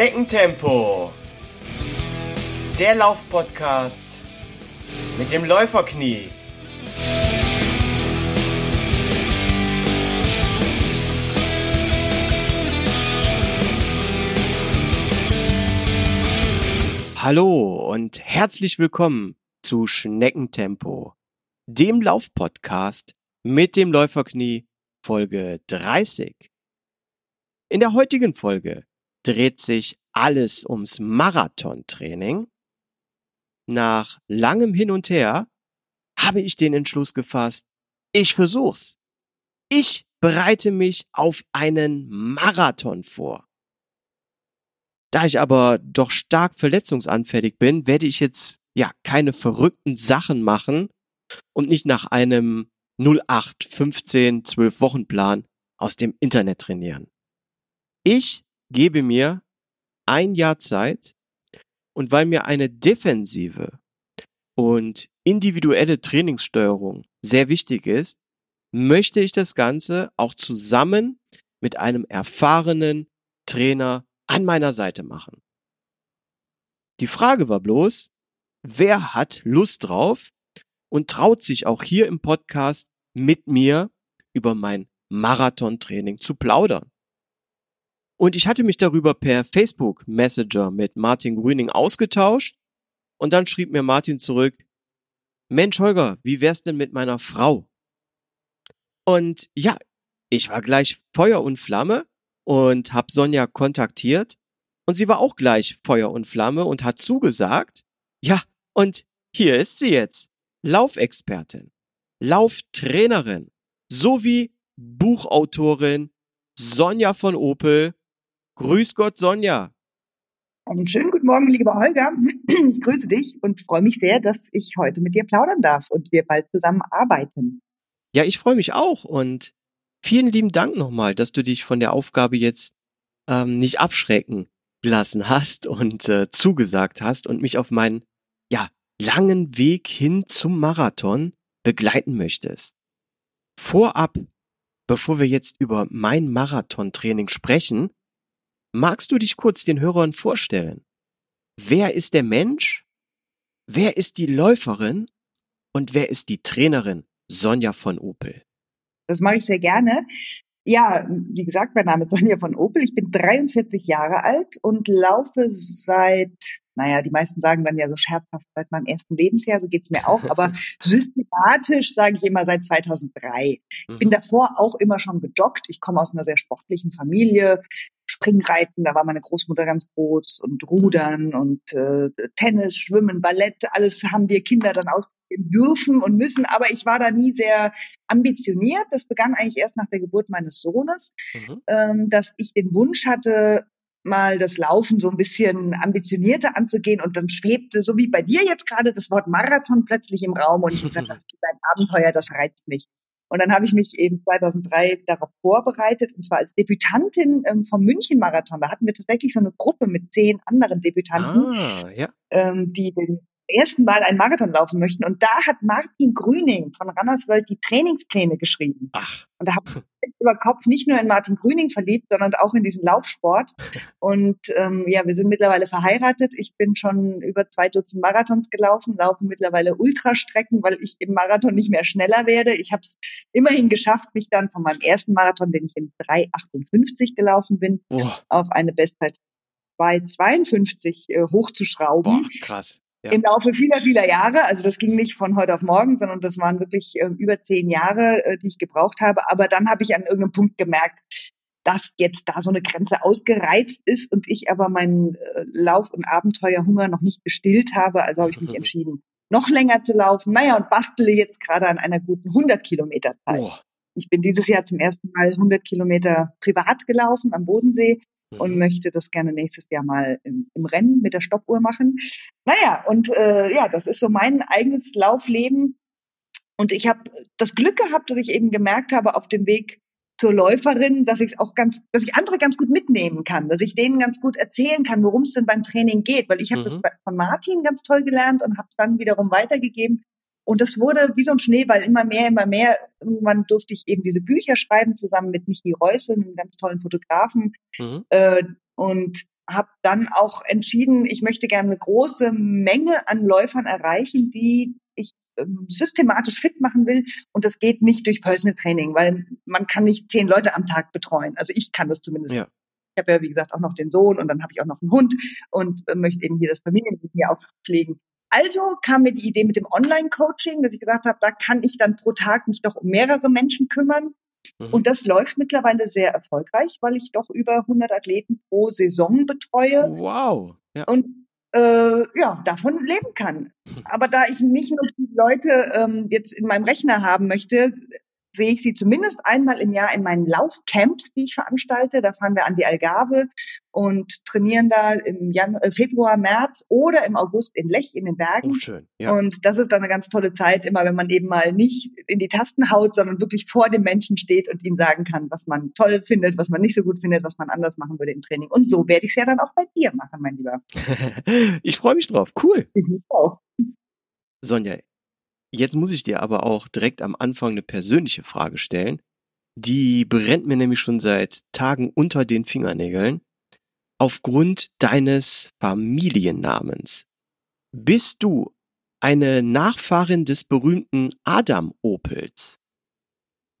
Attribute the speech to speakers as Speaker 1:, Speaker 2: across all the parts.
Speaker 1: Schneckentempo. Der Laufpodcast mit dem Läuferknie. Hallo und herzlich willkommen zu Schneckentempo, dem Laufpodcast mit dem Läuferknie Folge 30. In der heutigen Folge dreht sich alles ums Marathontraining. Nach langem Hin und Her habe ich den Entschluss gefasst, ich versuch's. Ich bereite mich auf einen Marathon vor. Da ich aber doch stark verletzungsanfällig bin, werde ich jetzt ja keine verrückten Sachen machen und nicht nach einem 08, 15, 12 Wochenplan aus dem Internet trainieren. Ich gebe mir ein Jahr Zeit und weil mir eine defensive und individuelle Trainingssteuerung sehr wichtig ist, möchte ich das Ganze auch zusammen mit einem erfahrenen Trainer an meiner Seite machen. Die Frage war bloß, wer hat Lust drauf und traut sich auch hier im Podcast mit mir über mein Marathontraining zu plaudern. Und ich hatte mich darüber per Facebook Messenger mit Martin Grüning ausgetauscht. Und dann schrieb mir Martin zurück, Mensch Holger, wie wär's denn mit meiner Frau? Und ja, ich war gleich Feuer und Flamme und hab Sonja kontaktiert. Und sie war auch gleich Feuer und Flamme und hat zugesagt. Ja, und hier ist sie jetzt. Laufexpertin, Lauftrainerin sowie Buchautorin Sonja von Opel Grüß Gott, Sonja.
Speaker 2: Einen schönen guten Morgen, lieber Holger. Ich grüße dich und freue mich sehr, dass ich heute mit dir plaudern darf und wir bald zusammen arbeiten.
Speaker 1: Ja, ich freue mich auch und vielen lieben Dank nochmal, dass du dich von der Aufgabe jetzt ähm, nicht abschrecken lassen hast und äh, zugesagt hast und mich auf meinen ja langen Weg hin zum Marathon begleiten möchtest. Vorab, bevor wir jetzt über mein Marathontraining sprechen, Magst du dich kurz den Hörern vorstellen? Wer ist der Mensch? Wer ist die Läuferin? Und wer ist die Trainerin Sonja von Opel?
Speaker 2: Das mache ich sehr gerne. Ja, wie gesagt, mein Name ist Sonja von Opel. Ich bin 43 Jahre alt und laufe seit, naja, die meisten sagen dann ja so scherzhaft seit meinem ersten Lebensjahr, so geht's mir auch, aber systematisch sage ich immer seit 2003. Ich bin mhm. davor auch immer schon gejoggt. Ich komme aus einer sehr sportlichen Familie. Springreiten, da war meine Großmutter ganz groß und Rudern und äh, Tennis, Schwimmen, Ballett, alles haben wir Kinder dann ausprobieren dürfen und müssen, aber ich war da nie sehr ambitioniert. Das begann eigentlich erst nach der Geburt meines Sohnes, mhm. ähm, dass ich den Wunsch hatte, mal das Laufen so ein bisschen ambitionierter anzugehen und dann schwebte, so wie bei dir jetzt gerade, das Wort Marathon plötzlich im Raum und ich gesagt, das ist ein Abenteuer, das reizt mich. Und dann habe ich mich eben 2003 darauf vorbereitet, und zwar als Debütantin ähm, vom München-Marathon. Da hatten wir tatsächlich so eine Gruppe mit zehn anderen Debütanten, ah, ja. ähm, die den ersten Mal einen Marathon laufen möchten. Und da hat Martin Grüning von Runners World die Trainingspläne geschrieben. Ach. Und da habe ich über Kopf nicht nur in Martin Grüning verliebt, sondern auch in diesen Laufsport. Und ähm, ja, wir sind mittlerweile verheiratet. Ich bin schon über zwei Dutzend Marathons gelaufen, laufe mittlerweile Ultrastrecken, weil ich im Marathon nicht mehr schneller werde. Ich habe es immerhin geschafft, mich dann von meinem ersten Marathon, den ich in 3,58 gelaufen bin, oh. auf eine Bestzeit 2,52 äh, hochzuschrauben. Boah, krass. Ja. Im Laufe vieler, vieler Jahre. Also das ging nicht von heute auf morgen, sondern das waren wirklich äh, über zehn Jahre, äh, die ich gebraucht habe. Aber dann habe ich an irgendeinem Punkt gemerkt, dass jetzt da so eine Grenze ausgereizt ist und ich aber meinen äh, Lauf- und Abenteuerhunger noch nicht gestillt habe. Also habe ich mich entschieden, noch länger zu laufen. Naja, und bastele jetzt gerade an einer guten 100 Kilometer Zeit. Oh. Ich bin dieses Jahr zum ersten Mal 100 Kilometer privat gelaufen am Bodensee und mhm. möchte das gerne nächstes Jahr mal im, im Rennen mit der Stoppuhr machen. Naja, und äh, ja, das ist so mein eigenes Laufleben. Und ich habe das Glück gehabt, dass ich eben gemerkt habe auf dem Weg zur Läuferin, dass ich auch ganz, dass ich andere ganz gut mitnehmen kann, dass ich denen ganz gut erzählen kann, worum es denn beim Training geht, weil ich habe mhm. das von Martin ganz toll gelernt und habe es dann wiederum weitergegeben und das wurde wie so ein Schneeball, immer mehr, immer mehr. Irgendwann durfte ich eben diese Bücher schreiben, zusammen mit Michi Reusse, einem ganz tollen Fotografen. Mhm. Äh, und habe dann auch entschieden, ich möchte gerne eine große Menge an Läufern erreichen, die ich ähm, systematisch fit machen will. Und das geht nicht durch Personal Training, weil man kann nicht zehn Leute am Tag betreuen. Also ich kann das zumindest. Ja. Ich habe ja, wie gesagt, auch noch den Sohn und dann habe ich auch noch einen Hund und äh, möchte eben hier das Familienleben hier auch pflegen. Also kam mir die Idee mit dem Online-Coaching, dass ich gesagt habe, da kann ich dann pro Tag mich doch um mehrere Menschen kümmern. Mhm. Und das läuft mittlerweile sehr erfolgreich, weil ich doch über 100 Athleten pro Saison betreue.
Speaker 1: Wow.
Speaker 2: Ja. Und äh, ja, davon leben kann. Aber da ich nicht nur die Leute ähm, jetzt in meinem Rechner haben möchte, sehe ich sie zumindest einmal im Jahr in meinen Laufcamps, die ich veranstalte. Da fahren wir an die Algarve und trainieren da im Januar, äh, Februar, März oder im August in Lech in den Bergen.
Speaker 1: Oh, schön. Ja.
Speaker 2: Und das ist dann eine ganz tolle Zeit, immer wenn man eben mal nicht in die Tasten haut, sondern wirklich vor dem Menschen steht und ihm sagen kann, was man toll findet, was man nicht so gut findet, was man anders machen würde im Training. Und so werde ich es ja dann auch bei dir machen, mein Lieber.
Speaker 1: ich freue mich drauf. Cool.
Speaker 2: Ich auch.
Speaker 1: Sonja, Jetzt muss ich dir aber auch direkt am Anfang eine persönliche Frage stellen. Die brennt mir nämlich schon seit Tagen unter den Fingernägeln. Aufgrund deines Familiennamens. Bist du eine Nachfahrin des berühmten Adam Opels?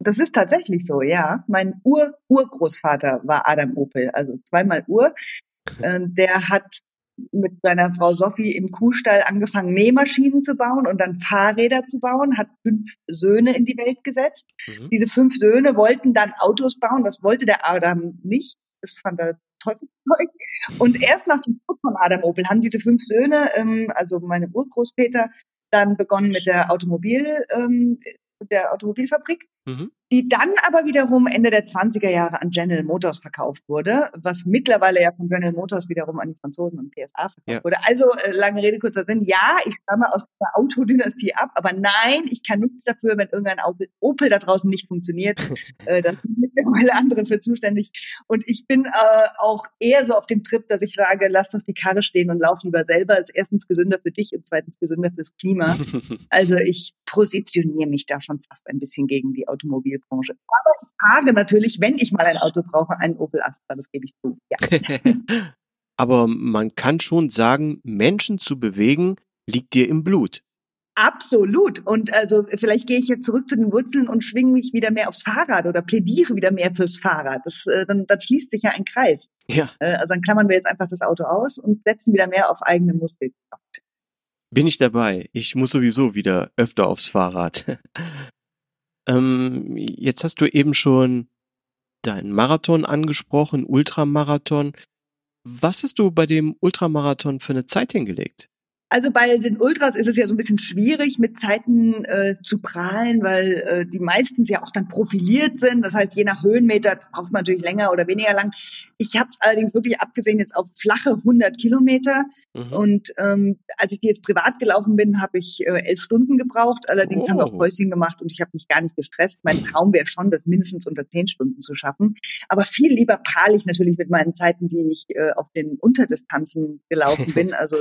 Speaker 2: Das ist tatsächlich so, ja. Mein Ur-Urgroßvater war Adam Opel, also zweimal Ur. Ähm, der hat mit seiner Frau Sophie im Kuhstall angefangen, Nähmaschinen zu bauen und dann Fahrräder zu bauen, hat fünf Söhne in die Welt gesetzt. Mhm. Diese fünf Söhne wollten dann Autos bauen, das wollte der Adam nicht. Das fand er Teufelszeug. Und erst nach dem Tod von Adam Opel haben diese fünf Söhne, ähm, also meine Urgroßväter, dann begonnen mit der Automobil, ähm, der Automobilfabrik Mhm. Die dann aber wiederum Ende der 20er Jahre an General Motors verkauft wurde, was mittlerweile ja von General Motors wiederum an die Franzosen und PSA verkauft ja. wurde. Also äh, lange Rede, kurzer Sinn. Ja, ich stamme aus der Autodynastie ab, aber nein, ich kann nichts dafür, wenn irgendein Opel, Opel da draußen nicht funktioniert. äh, da sind mittlerweile andere für zuständig. Und ich bin äh, auch eher so auf dem Trip, dass ich sage, lass doch die Karre stehen und lauf lieber selber. Ist erstens gesünder für dich und zweitens gesünder fürs Klima. also ich positioniere mich da schon fast ein bisschen gegen die Automobilbranche. Aber ich fahre natürlich, wenn ich mal ein Auto brauche, einen Opel Astra, das gebe ich zu. Ja.
Speaker 1: Aber man kann schon sagen, Menschen zu bewegen, liegt dir im Blut.
Speaker 2: Absolut. Und also vielleicht gehe ich jetzt zurück zu den Wurzeln und schwinge mich wieder mehr aufs Fahrrad oder plädiere wieder mehr fürs Fahrrad. Das, äh, dann, dann schließt sich ja ein Kreis.
Speaker 1: Ja.
Speaker 2: Äh, also dann klammern wir jetzt einfach das Auto aus und setzen wieder mehr auf eigene Muskelkraft.
Speaker 1: Bin ich dabei. Ich muss sowieso wieder öfter aufs Fahrrad. ähm, jetzt hast du eben schon deinen Marathon angesprochen, Ultramarathon. Was hast du bei dem Ultramarathon für eine Zeit hingelegt?
Speaker 2: Also bei den Ultras ist es ja so ein bisschen schwierig, mit Zeiten äh, zu prahlen, weil äh, die meistens ja auch dann profiliert sind. Das heißt, je nach Höhenmeter braucht man natürlich länger oder weniger lang. Ich habe es allerdings wirklich abgesehen jetzt auf flache 100 Kilometer. Mhm. Und ähm, als ich die jetzt privat gelaufen bin, habe ich äh, elf Stunden gebraucht. Allerdings oh. haben wir auch oh. Päuschen gemacht und ich habe mich gar nicht gestresst. Mein Traum wäre schon, das mindestens unter zehn Stunden zu schaffen. Aber viel lieber prahle ich natürlich mit meinen Zeiten, die ich äh, auf den Unterdistanzen gelaufen bin. Also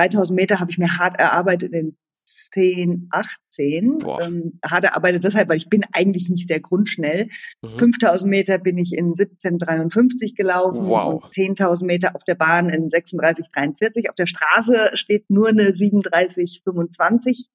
Speaker 2: 3000 Meter habe ich mir hart erarbeitet in 10, 18. Ähm, hart erarbeitet deshalb, weil ich bin eigentlich nicht sehr grundschnell. Mhm. 5000 Meter bin ich in 17,53 gelaufen wow. und 10.000 Meter auf der Bahn in 36,43. Auf der Straße steht nur eine 37,25.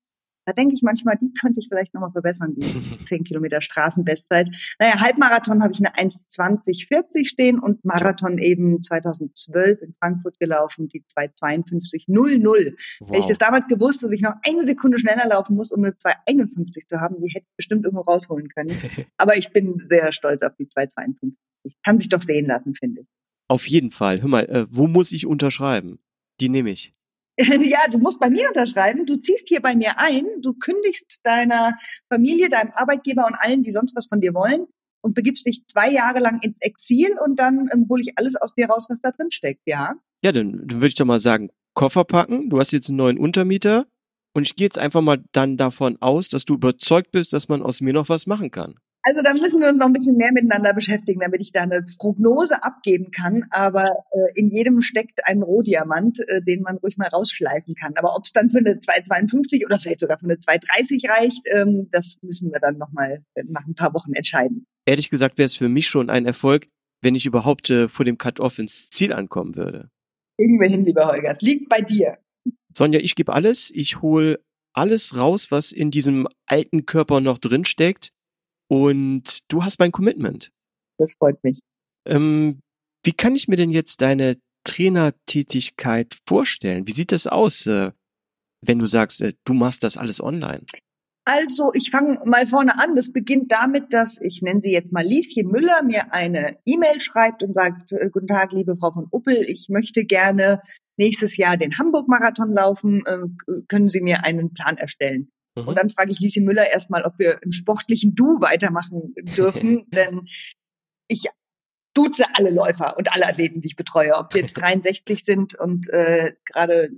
Speaker 2: Da denke ich manchmal, die könnte ich vielleicht nochmal verbessern, die 10 Kilometer Straßenbestzeit. Naja, Halbmarathon habe ich eine 1,20,40 stehen und Marathon eben 2012 in Frankfurt gelaufen, die 2,52,00. Wow. Hätte ich das damals gewusst, dass ich noch eine Sekunde schneller laufen muss, um eine 2,51 zu haben, die hätte ich bestimmt irgendwo rausholen können. Aber ich bin sehr stolz auf die 2,52. Kann sich doch sehen lassen, finde ich.
Speaker 1: Auf jeden Fall. Hör mal, äh, wo muss ich unterschreiben? Die nehme ich.
Speaker 2: ja, du musst bei mir unterschreiben, du ziehst hier bei mir ein, du kündigst deiner Familie, deinem Arbeitgeber und allen, die sonst was von dir wollen und begibst dich zwei Jahre lang ins Exil und dann ähm, hole ich alles aus dir raus, was da drin steckt, ja?
Speaker 1: Ja, dann, dann würde ich doch mal sagen, Koffer packen, du hast jetzt einen neuen Untermieter und ich gehe jetzt einfach mal dann davon aus, dass du überzeugt bist, dass man aus mir noch was machen kann.
Speaker 2: Also da müssen wir uns noch ein bisschen mehr miteinander beschäftigen, damit ich da eine Prognose abgeben kann. Aber äh, in jedem steckt ein Rohdiamant, äh, den man ruhig mal rausschleifen kann. Aber ob es dann für eine 2,52 oder vielleicht sogar für eine 2,30 reicht, ähm, das müssen wir dann nochmal nach ein paar Wochen entscheiden.
Speaker 1: Ehrlich gesagt wäre es für mich schon ein Erfolg, wenn ich überhaupt äh, vor dem Cut-Off ins Ziel ankommen würde?
Speaker 2: Kriegen wir hin, lieber Holger. Es liegt bei dir.
Speaker 1: Sonja, ich gebe alles. Ich hole alles raus, was in diesem alten Körper noch drin steckt. Und du hast mein Commitment.
Speaker 2: Das freut mich.
Speaker 1: Ähm, wie kann ich mir denn jetzt deine Trainertätigkeit vorstellen? Wie sieht das aus, äh, wenn du sagst, äh, du machst das alles online?
Speaker 2: Also, ich fange mal vorne an. Das beginnt damit, dass ich nenne sie jetzt mal Lieschen Müller mir eine E-Mail schreibt und sagt, äh, guten Tag, liebe Frau von Uppel, ich möchte gerne nächstes Jahr den Hamburg-Marathon laufen. Äh, können Sie mir einen Plan erstellen? Mhm. Und dann frage ich Lieschen Müller erstmal, ob wir im sportlichen Du weitermachen dürfen, denn ich duze alle Läufer und alle Athleten, die ich betreue, ob die jetzt 63 sind und äh, gerade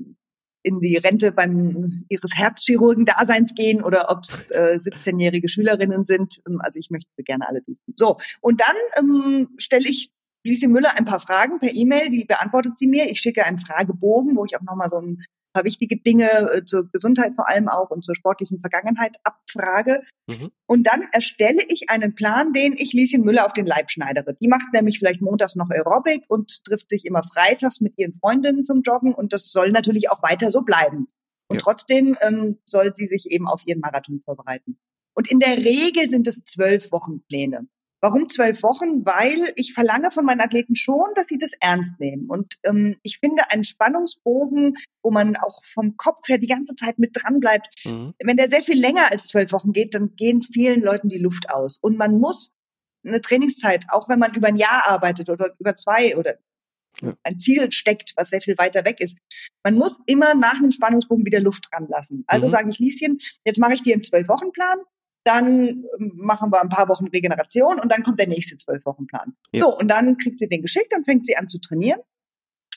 Speaker 2: in die Rente beim ihres Herzchirurgen-Daseins gehen oder ob es äh, 17-jährige Schülerinnen sind. Ähm, also ich möchte gerne alle duzen. So, und dann ähm, stelle ich Lise Müller ein paar Fragen per E-Mail, die beantwortet sie mir. Ich schicke einen Fragebogen, wo ich auch nochmal so ein paar wichtige Dinge äh, zur Gesundheit vor allem auch und zur sportlichen Vergangenheit abfrage. Mhm. Und dann erstelle ich einen Plan, den ich Lieschen Müller auf den Leib schneidere. Die macht nämlich vielleicht montags noch Aerobic und trifft sich immer freitags mit ihren Freundinnen zum Joggen und das soll natürlich auch weiter so bleiben. Und ja. trotzdem ähm, soll sie sich eben auf ihren Marathon vorbereiten. Und in der Regel sind es zwölf Wochenpläne. Warum zwölf Wochen? Weil ich verlange von meinen Athleten schon, dass sie das ernst nehmen. Und ähm, ich finde einen Spannungsbogen, wo man auch vom Kopf her die ganze Zeit mit dran bleibt, mhm. wenn der sehr viel länger als zwölf Wochen geht, dann gehen vielen Leuten die Luft aus. Und man muss eine Trainingszeit, auch wenn man über ein Jahr arbeitet oder über zwei oder ja. ein Ziel steckt, was sehr viel weiter weg ist. Man muss immer nach einem Spannungsbogen wieder Luft dran lassen. Also mhm. sage ich, Lieschen, jetzt mache ich dir einen Zwölf-Wochen-Plan dann ähm, machen wir ein paar Wochen Regeneration und dann kommt der nächste zwölf Wochen Plan. Ja. So, und dann kriegt sie den geschickt, dann fängt sie an zu trainieren.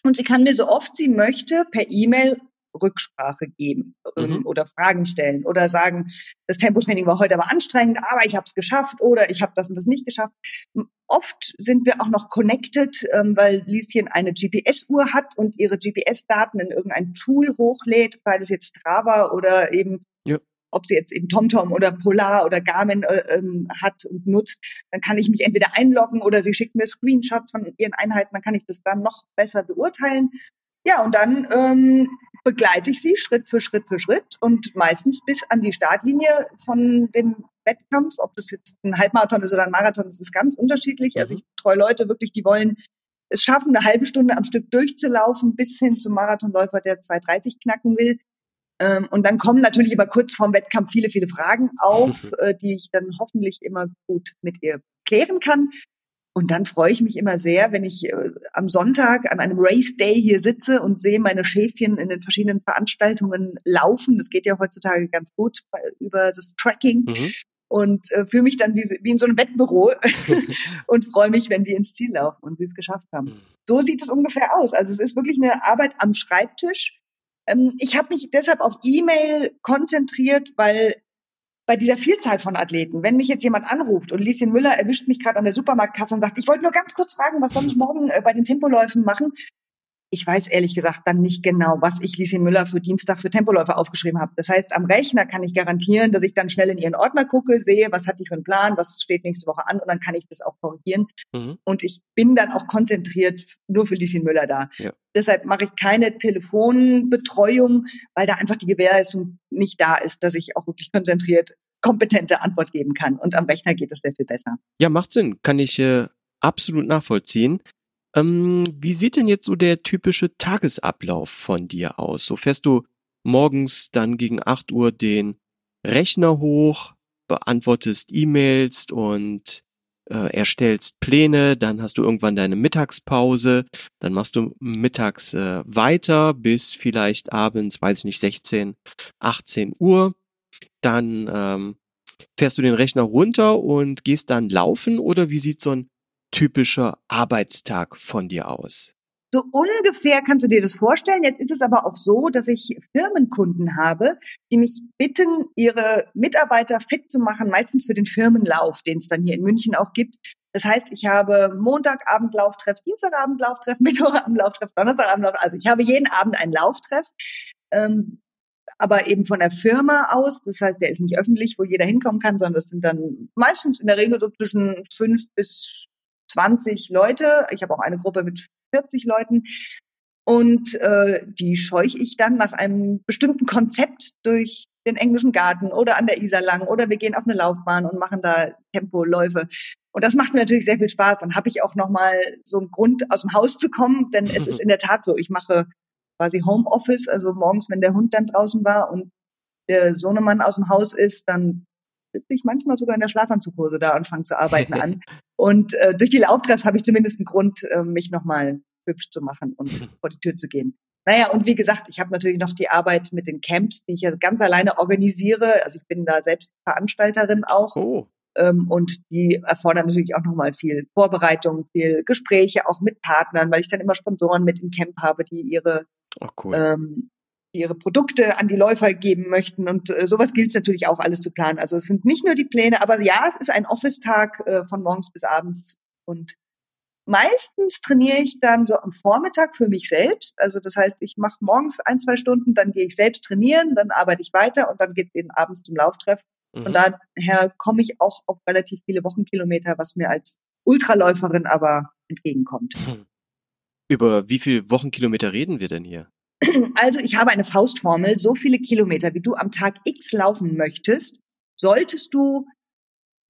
Speaker 2: Und sie kann mir so oft sie möchte per E-Mail Rücksprache geben ähm, mhm. oder Fragen stellen oder sagen, das Tempotraining war heute aber anstrengend, aber ich habe es geschafft oder ich habe das und das nicht geschafft. Oft sind wir auch noch connected, ähm, weil Lieschen eine GPS-Uhr hat und ihre GPS-Daten in irgendein Tool hochlädt, sei das jetzt Strava oder eben ob sie jetzt eben TomTom oder Polar oder Garmin äh, ähm, hat und nutzt, dann kann ich mich entweder einloggen oder sie schickt mir Screenshots von ihren Einheiten, dann kann ich das dann noch besser beurteilen. Ja, und dann ähm, begleite ich sie Schritt für Schritt für Schritt und meistens bis an die Startlinie von dem Wettkampf, ob das jetzt ein Halbmarathon ist oder ein Marathon, das ist ganz unterschiedlich. Also mhm. ich treue Leute wirklich, die wollen es schaffen, eine halbe Stunde am Stück durchzulaufen, bis hin zum Marathonläufer, der 2,30 knacken will. Ähm, und dann kommen natürlich immer kurz vorm Wettkampf viele, viele Fragen auf, äh, die ich dann hoffentlich immer gut mit ihr klären kann. Und dann freue ich mich immer sehr, wenn ich äh, am Sonntag an einem Race Day hier sitze und sehe meine Schäfchen in den verschiedenen Veranstaltungen laufen. Das geht ja heutzutage ganz gut bei, über das Tracking. Mhm. Und äh, fühle mich dann wie, wie in so einem Wettbüro und freue mich, wenn die ins Ziel laufen und sie es geschafft haben. Mhm. So sieht es ungefähr aus. Also es ist wirklich eine Arbeit am Schreibtisch ich habe mich deshalb auf E-Mail konzentriert, weil bei dieser Vielzahl von Athleten, wenn mich jetzt jemand anruft und Lieschen Müller erwischt mich gerade an der Supermarktkasse und sagt, ich wollte nur ganz kurz fragen, was soll ich morgen äh, bei den Tempoläufen machen, ich weiß ehrlich gesagt dann nicht genau, was ich Lieschen Müller für Dienstag für Tempoläufe aufgeschrieben habe. Das heißt, am Rechner kann ich garantieren, dass ich dann schnell in ihren Ordner gucke, sehe, was hat die für einen Plan, was steht nächste Woche an und dann kann ich das auch korrigieren. Mhm. Und ich bin dann auch konzentriert nur für Lieschen Müller da. Ja. Deshalb mache ich keine Telefonbetreuung, weil da einfach die Gewährleistung nicht da ist, dass ich auch wirklich konzentriert kompetente Antwort geben kann. Und am Rechner geht es sehr viel besser.
Speaker 1: Ja, macht Sinn. Kann ich äh, absolut nachvollziehen. Ähm, wie sieht denn jetzt so der typische Tagesablauf von dir aus? So fährst du morgens dann gegen 8 Uhr den Rechner hoch, beantwortest E-Mails und äh, erstellst Pläne, dann hast du irgendwann deine Mittagspause, dann machst du mittags äh, weiter bis vielleicht abends, weiß ich nicht, 16, 18 Uhr. Dann ähm, fährst du den Rechner runter und gehst dann laufen oder wie sieht so ein typischer Arbeitstag von dir aus?
Speaker 2: So ungefähr kannst du dir das vorstellen. Jetzt ist es aber auch so, dass ich Firmenkunden habe, die mich bitten, ihre Mitarbeiter fit zu machen, meistens für den Firmenlauf, den es dann hier in München auch gibt. Das heißt, ich habe Montagabend Lauftreff, Dienstagabend Lauftreff, Mittwochabend Lauftreff, Donnerstagabend Lauftreff. Also ich habe jeden Abend einen Lauftreff. Ähm, aber eben von der Firma aus. Das heißt, der ist nicht öffentlich, wo jeder hinkommen kann, sondern das sind dann meistens in der Regel so zwischen fünf bis 20 Leute. Ich habe auch eine Gruppe mit 40 Leuten. Und äh, die scheuche ich dann nach einem bestimmten Konzept durch den englischen Garten oder an der Isar lang oder wir gehen auf eine Laufbahn und machen da Tempoläufe. Und das macht mir natürlich sehr viel Spaß. Dann habe ich auch noch mal so einen Grund, aus dem Haus zu kommen, denn es ist in der Tat so. Ich mache quasi Homeoffice, also morgens, wenn der Hund dann draußen war und der Sohnemann aus dem Haus ist, dann sitze ich manchmal sogar in der Schlafanzughose da und fange zu arbeiten an. Und äh, durch die Lauftreffs habe ich zumindest einen Grund, äh, mich nochmal hübsch zu machen und vor die Tür zu gehen. Naja, und wie gesagt, ich habe natürlich noch die Arbeit mit den Camps, die ich ja ganz alleine organisiere. Also ich bin da selbst Veranstalterin auch. Oh. Ähm, und die erfordern natürlich auch nochmal viel Vorbereitung, viel Gespräche auch mit Partnern, weil ich dann immer Sponsoren mit im Camp habe, die ihre oh, cool. ähm, ihre Produkte an die Läufer geben möchten. Und äh, sowas gilt es natürlich auch alles zu planen. Also es sind nicht nur die Pläne, aber ja, es ist ein Office-Tag äh, von morgens bis abends. Und meistens trainiere ich dann so am Vormittag für mich selbst. Also das heißt, ich mache morgens ein, zwei Stunden, dann gehe ich selbst trainieren, dann arbeite ich weiter und dann geht es eben abends zum Lauftreff. Mhm. Und daher komme ich auch auf relativ viele Wochenkilometer, was mir als Ultraläuferin aber entgegenkommt.
Speaker 1: Über wie viele Wochenkilometer reden wir denn hier?
Speaker 2: Also ich habe eine Faustformel. So viele Kilometer, wie du am Tag X laufen möchtest, solltest du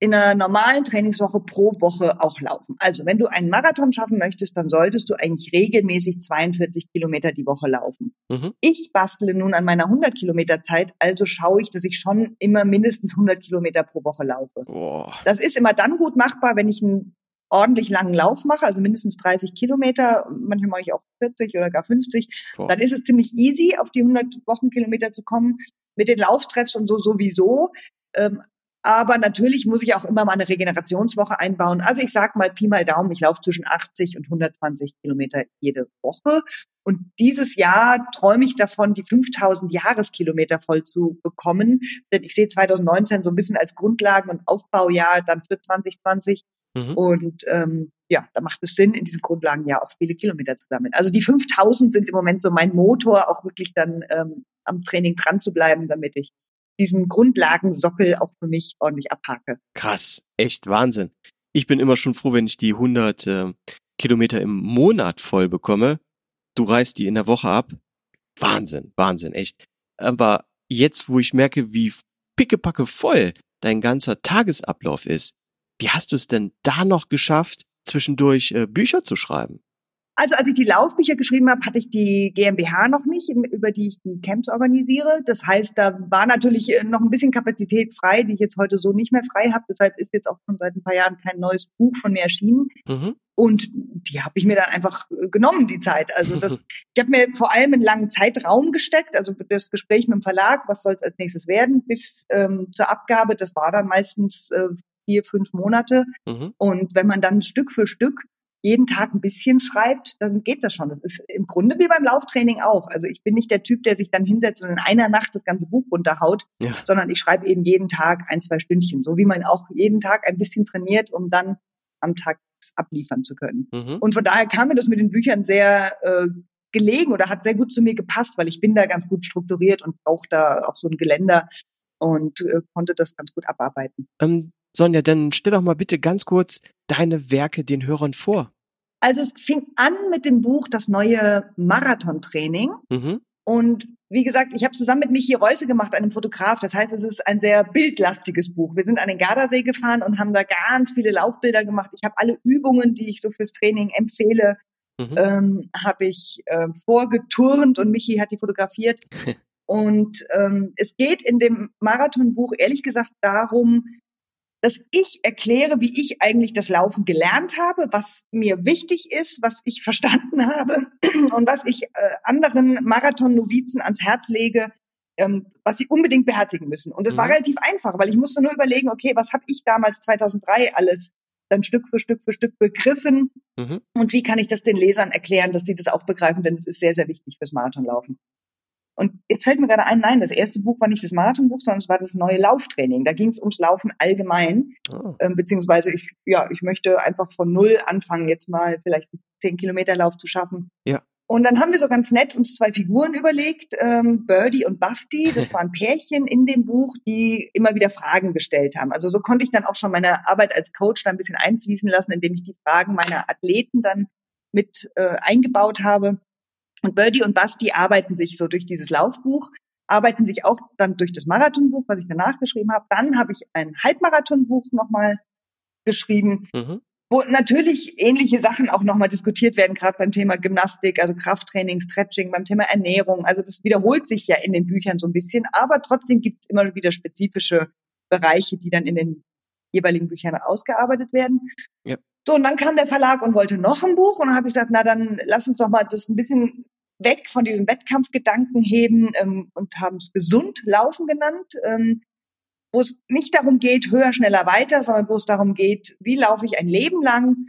Speaker 2: in einer normalen Trainingswoche pro Woche auch laufen. Also wenn du einen Marathon schaffen möchtest, dann solltest du eigentlich regelmäßig 42 Kilometer die Woche laufen. Mhm. Ich bastle nun an meiner 100 Kilometer Zeit, also schaue ich, dass ich schon immer mindestens 100 Kilometer pro Woche laufe. Boah. Das ist immer dann gut machbar, wenn ich einen ordentlich langen Lauf mache, also mindestens 30 Kilometer, manchmal mache ich auch 40 oder gar 50, Boah. dann ist es ziemlich easy, auf die 100 Wochenkilometer zu kommen. Mit den Lauftreffs und so sowieso. Ähm, aber natürlich muss ich auch immer mal eine Regenerationswoche einbauen. Also ich sag mal Pi mal Daumen, ich laufe zwischen 80 und 120 Kilometer jede Woche. Und dieses Jahr träume ich davon, die 5000 Jahreskilometer voll zu bekommen. Denn ich sehe 2019 so ein bisschen als Grundlagen- und Aufbaujahr dann für 2020. Mhm. Und ähm, ja, da macht es Sinn, in diesen Grundlagen ja auch viele Kilometer zu sammeln. Also die 5000 sind im Moment so mein Motor, auch wirklich dann ähm, am Training dran zu bleiben, damit ich diesen Grundlagensockel auch für mich ordentlich abhake.
Speaker 1: Krass, echt Wahnsinn. Ich bin immer schon froh, wenn ich die 100 äh, Kilometer im Monat voll bekomme. Du reißt die in der Woche ab. Wahnsinn, Wahnsinn, echt. Aber jetzt, wo ich merke, wie pickepacke voll dein ganzer Tagesablauf ist, wie hast du es denn da noch geschafft, zwischendurch äh, Bücher zu schreiben?
Speaker 2: Also als ich die Laufbücher geschrieben habe, hatte ich die GmbH noch nicht, über die ich die Camps organisiere. Das heißt, da war natürlich äh, noch ein bisschen Kapazität frei, die ich jetzt heute so nicht mehr frei habe. Deshalb ist jetzt auch schon seit ein paar Jahren kein neues Buch von mir erschienen. Mhm. Und die habe ich mir dann einfach äh, genommen, die Zeit. Also das, ich habe mir vor allem einen langen Zeitraum gesteckt, also das Gespräch mit dem Verlag, was soll es als nächstes werden, bis ähm, zur Abgabe. Das war dann meistens äh, vier, fünf Monate. Mhm. Und wenn man dann Stück für Stück jeden Tag ein bisschen schreibt, dann geht das schon. Das ist im Grunde wie beim Lauftraining auch. Also ich bin nicht der Typ, der sich dann hinsetzt und in einer Nacht das ganze Buch runterhaut, ja. sondern ich schreibe eben jeden Tag ein, zwei Stündchen. So wie man auch jeden Tag ein bisschen trainiert, um dann am Tag abliefern zu können. Mhm. Und von daher kam mir das mit den Büchern sehr äh, gelegen oder hat sehr gut zu mir gepasst, weil ich bin da ganz gut strukturiert und brauche da auch so ein Geländer und äh, konnte das ganz gut abarbeiten.
Speaker 1: Ähm, Sonja, dann stell doch mal bitte ganz kurz deine Werke den Hörern vor.
Speaker 2: Also es fing an mit dem Buch Das neue Marathontraining. Mhm. Und wie gesagt, ich habe zusammen mit Michi Reuse gemacht, einem Fotograf. Das heißt, es ist ein sehr bildlastiges Buch. Wir sind an den Gardasee gefahren und haben da ganz viele Laufbilder gemacht. Ich habe alle Übungen, die ich so fürs Training empfehle, mhm. ähm, habe ich äh, vorgeturnt und Michi hat die fotografiert. und ähm, es geht in dem Marathonbuch ehrlich gesagt darum, dass ich erkläre, wie ich eigentlich das Laufen gelernt habe, was mir wichtig ist, was ich verstanden habe und was ich äh, anderen Marathon-Novizen ans Herz lege, ähm, was sie unbedingt beherzigen müssen. Und das mhm. war relativ einfach, weil ich musste nur überlegen, okay, was habe ich damals 2003 alles dann Stück für Stück für Stück begriffen mhm. und wie kann ich das den Lesern erklären, dass sie das auch begreifen, denn es ist sehr, sehr wichtig fürs Marathonlaufen. Und jetzt fällt mir gerade ein, nein, das erste Buch war nicht das Marathonbuch, sondern es war das neue Lauftraining. Da ging es ums Laufen allgemein, oh. ähm, beziehungsweise ich, ja, ich möchte einfach von null anfangen, jetzt mal vielleicht einen 10 Kilometer Lauf zu schaffen. Ja. Und dann haben wir so ganz nett uns zwei Figuren überlegt, ähm, Birdie und Basti. Das waren Pärchen in dem Buch, die immer wieder Fragen gestellt haben. Also so konnte ich dann auch schon meine Arbeit als Coach da ein bisschen einfließen lassen, indem ich die Fragen meiner Athleten dann mit äh, eingebaut habe. Und Birdie und Basti arbeiten sich so durch dieses Laufbuch, arbeiten sich auch dann durch das Marathonbuch, was ich danach geschrieben habe. Dann habe ich ein Halbmarathonbuch nochmal geschrieben. Mhm wo natürlich ähnliche Sachen auch nochmal diskutiert werden, gerade beim Thema Gymnastik, also Krafttraining, Stretching, beim Thema Ernährung. Also das wiederholt sich ja in den Büchern so ein bisschen, aber trotzdem gibt es immer wieder spezifische Bereiche, die dann in den jeweiligen Büchern ausgearbeitet werden. Ja. So, und dann kam der Verlag und wollte noch ein Buch und dann habe ich gesagt, na dann lass uns doch mal das ein bisschen weg von diesem Wettkampfgedanken heben ähm, und haben es gesund laufen genannt. Ähm, wo es nicht darum geht, höher, schneller, weiter, sondern wo es darum geht, wie laufe ich ein Leben lang,